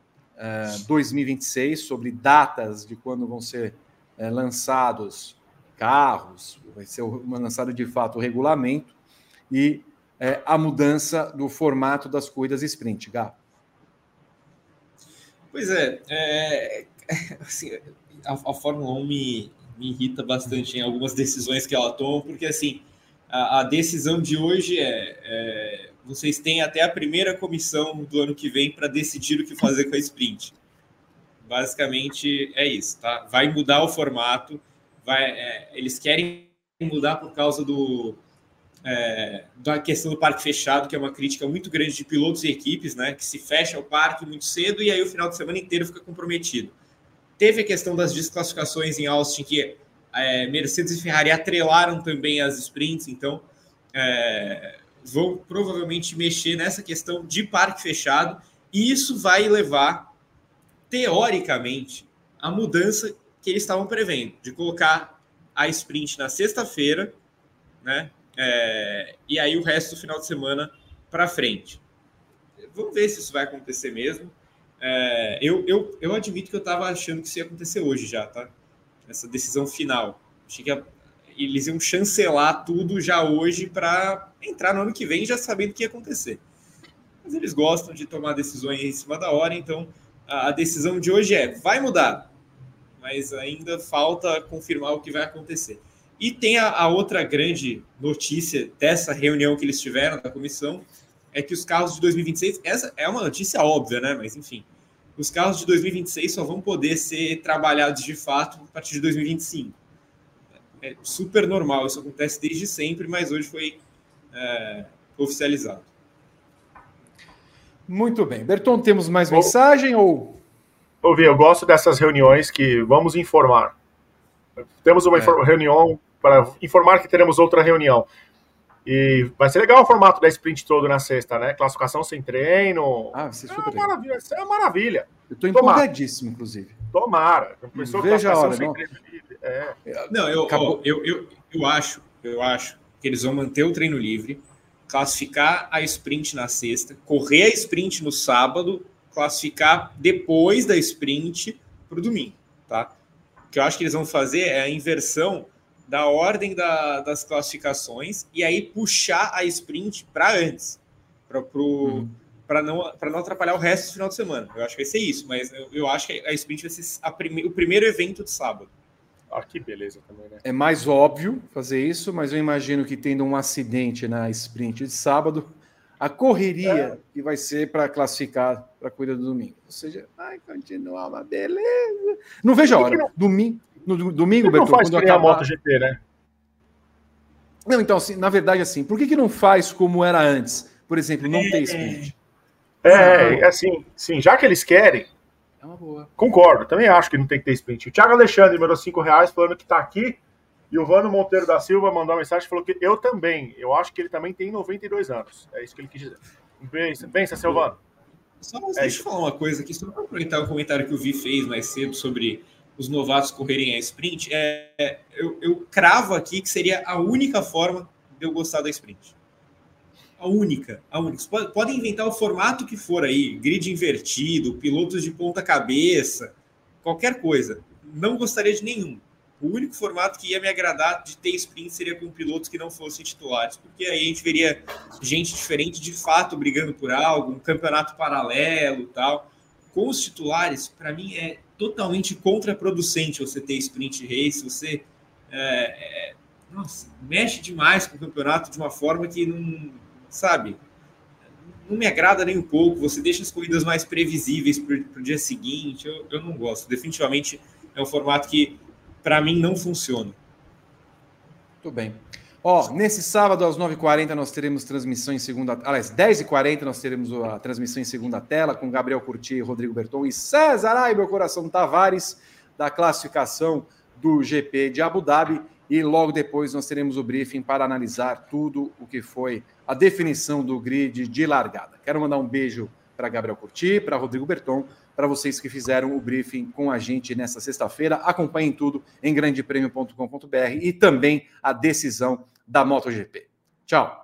2026 sobre datas de quando vão ser uh, lançados carros, vai ser lançado de fato o regulamento e a mudança do formato das corridas sprint, Gá. Pois é, é assim, a, a Fórmula 1 me, me irrita bastante em algumas decisões que ela toma, porque assim, a, decisão de hoje é, é, vocês têm até a primeira comissão do ano que vem para decidir o que fazer com a sprint. Basicamente é isso, tá? Vai mudar o formato, vai, é, eles querem mudar por causa do é, da questão do parque fechado, que é uma crítica muito grande de pilotos e equipes, né? Que se fecha o parque muito cedo e aí o final de semana inteiro fica comprometido. Teve a questão das desclassificações em Austin, que é, Mercedes e Ferrari atrelaram também as sprints, então é, vão provavelmente mexer nessa questão de parque fechado, e isso vai levar, teoricamente, a mudança que eles estavam prevendo, de colocar a sprint na sexta-feira, né? É, e aí o resto do final de semana para frente. Vamos ver se isso vai acontecer mesmo. É, eu, eu, eu admito que eu estava achando que isso ia acontecer hoje já, tá? Essa decisão final. Achei que eles iam chancelar tudo já hoje para entrar no ano que vem já sabendo o que ia acontecer. Mas eles gostam de tomar decisões em cima da hora, então a, decisão de hoje é: vai mudar, mas ainda falta confirmar o que vai acontecer. E tem a, a outra grande notícia dessa reunião que eles tiveram da comissão, é que os carros de 2026, essa é uma notícia óbvia, né? Mas enfim, os carros de 2026 só vão poder ser trabalhados de fato a partir de 2025. É super normal, isso acontece desde sempre, mas hoje foi é, oficializado. Muito bem. Berton, temos mais mensagem ou. Ouvi, eu gosto dessas reuniões que vamos informar. Temos uma é. reunião para informar que teremos outra reunião. E vai ser legal o formato da sprint todo na sexta, né? Classificação sem treino. Ah, vai ser super é uma maravilha. Isso é uma maravilha. Eu estou empolgadíssimo, inclusive. Tomara. Veja a hora, não. É. Não, eu, ó, eu, eu, eu acho, eu acho que eles vão manter o treino livre, classificar a sprint na sexta, correr a sprint no sábado, classificar depois da sprint para o domingo, tá? O que eu acho que eles vão fazer é a inversão da ordem da, das classificações e aí puxar a sprint para antes, para uhum. não, não atrapalhar o resto do final de semana. Eu acho que vai ser isso, mas eu, eu acho que a sprint vai ser prime, o primeiro evento de sábado. Ah, que beleza também, né? É mais óbvio fazer isso, mas eu imagino que tendo um acidente na sprint de sábado, a correria é. que vai ser para classificar para a corrida do domingo. Ou seja, vai continuar uma beleza. Não vejo a hora. Domingo, no domingo, Bertão, quando acabar... a MotoGP, né? Não, então, assim, na verdade, assim, por que, que não faz como era antes? Por exemplo, não ter sprint. É, é, assim, sim, já que eles querem, é uma boa. Concordo, também acho que não tem que ter sprint. O Thiago Alexandre mandou 5 reais falando que tá aqui. E o Vano Monteiro da Silva mandou uma mensagem e falou que eu também. Eu acho que ele também tem 92 anos. É isso que ele quis dizer. Bença, bença Silvano. Só, é deixa eu falar uma coisa aqui, só para aproveitar o comentário que o Vi fez mais cedo sobre os novatos correrem a sprint, é, eu, eu cravo aqui que seria a única forma de eu gostar da sprint. A única, a única. Pode, podem inventar o formato que for aí, grid invertido, pilotos de ponta cabeça, qualquer coisa. Não gostaria de nenhum. O único formato que ia me agradar de ter sprint seria com pilotos que não fossem titulares, porque aí a gente veria gente diferente de fato brigando por algo, um campeonato paralelo tal. Com os titulares, para mim é totalmente contraproducente você ter sprint race, você é, é, nossa, mexe demais com o campeonato de uma forma que não, sabe, não me agrada nem um pouco. Você deixa as corridas mais previsíveis para o dia seguinte. Eu, eu não gosto. Definitivamente é um formato que, para mim, não funciona. Muito bem. Ó, nesse sábado às 9h40 nós teremos transmissão em segunda, aliás, 10h40 nós teremos a transmissão em segunda tela com Gabriel Curti, Rodrigo Berton e César Ai, meu coração Tavares, da classificação do GP de Abu Dhabi. E logo depois nós teremos o briefing para analisar tudo o que foi a definição do grid de largada. Quero mandar um beijo para Gabriel Curti, para Rodrigo Berton, para vocês que fizeram o briefing com a gente nesta sexta-feira. Acompanhem tudo em grandepremio.com.br e também a decisão da MotoGP. Tchau.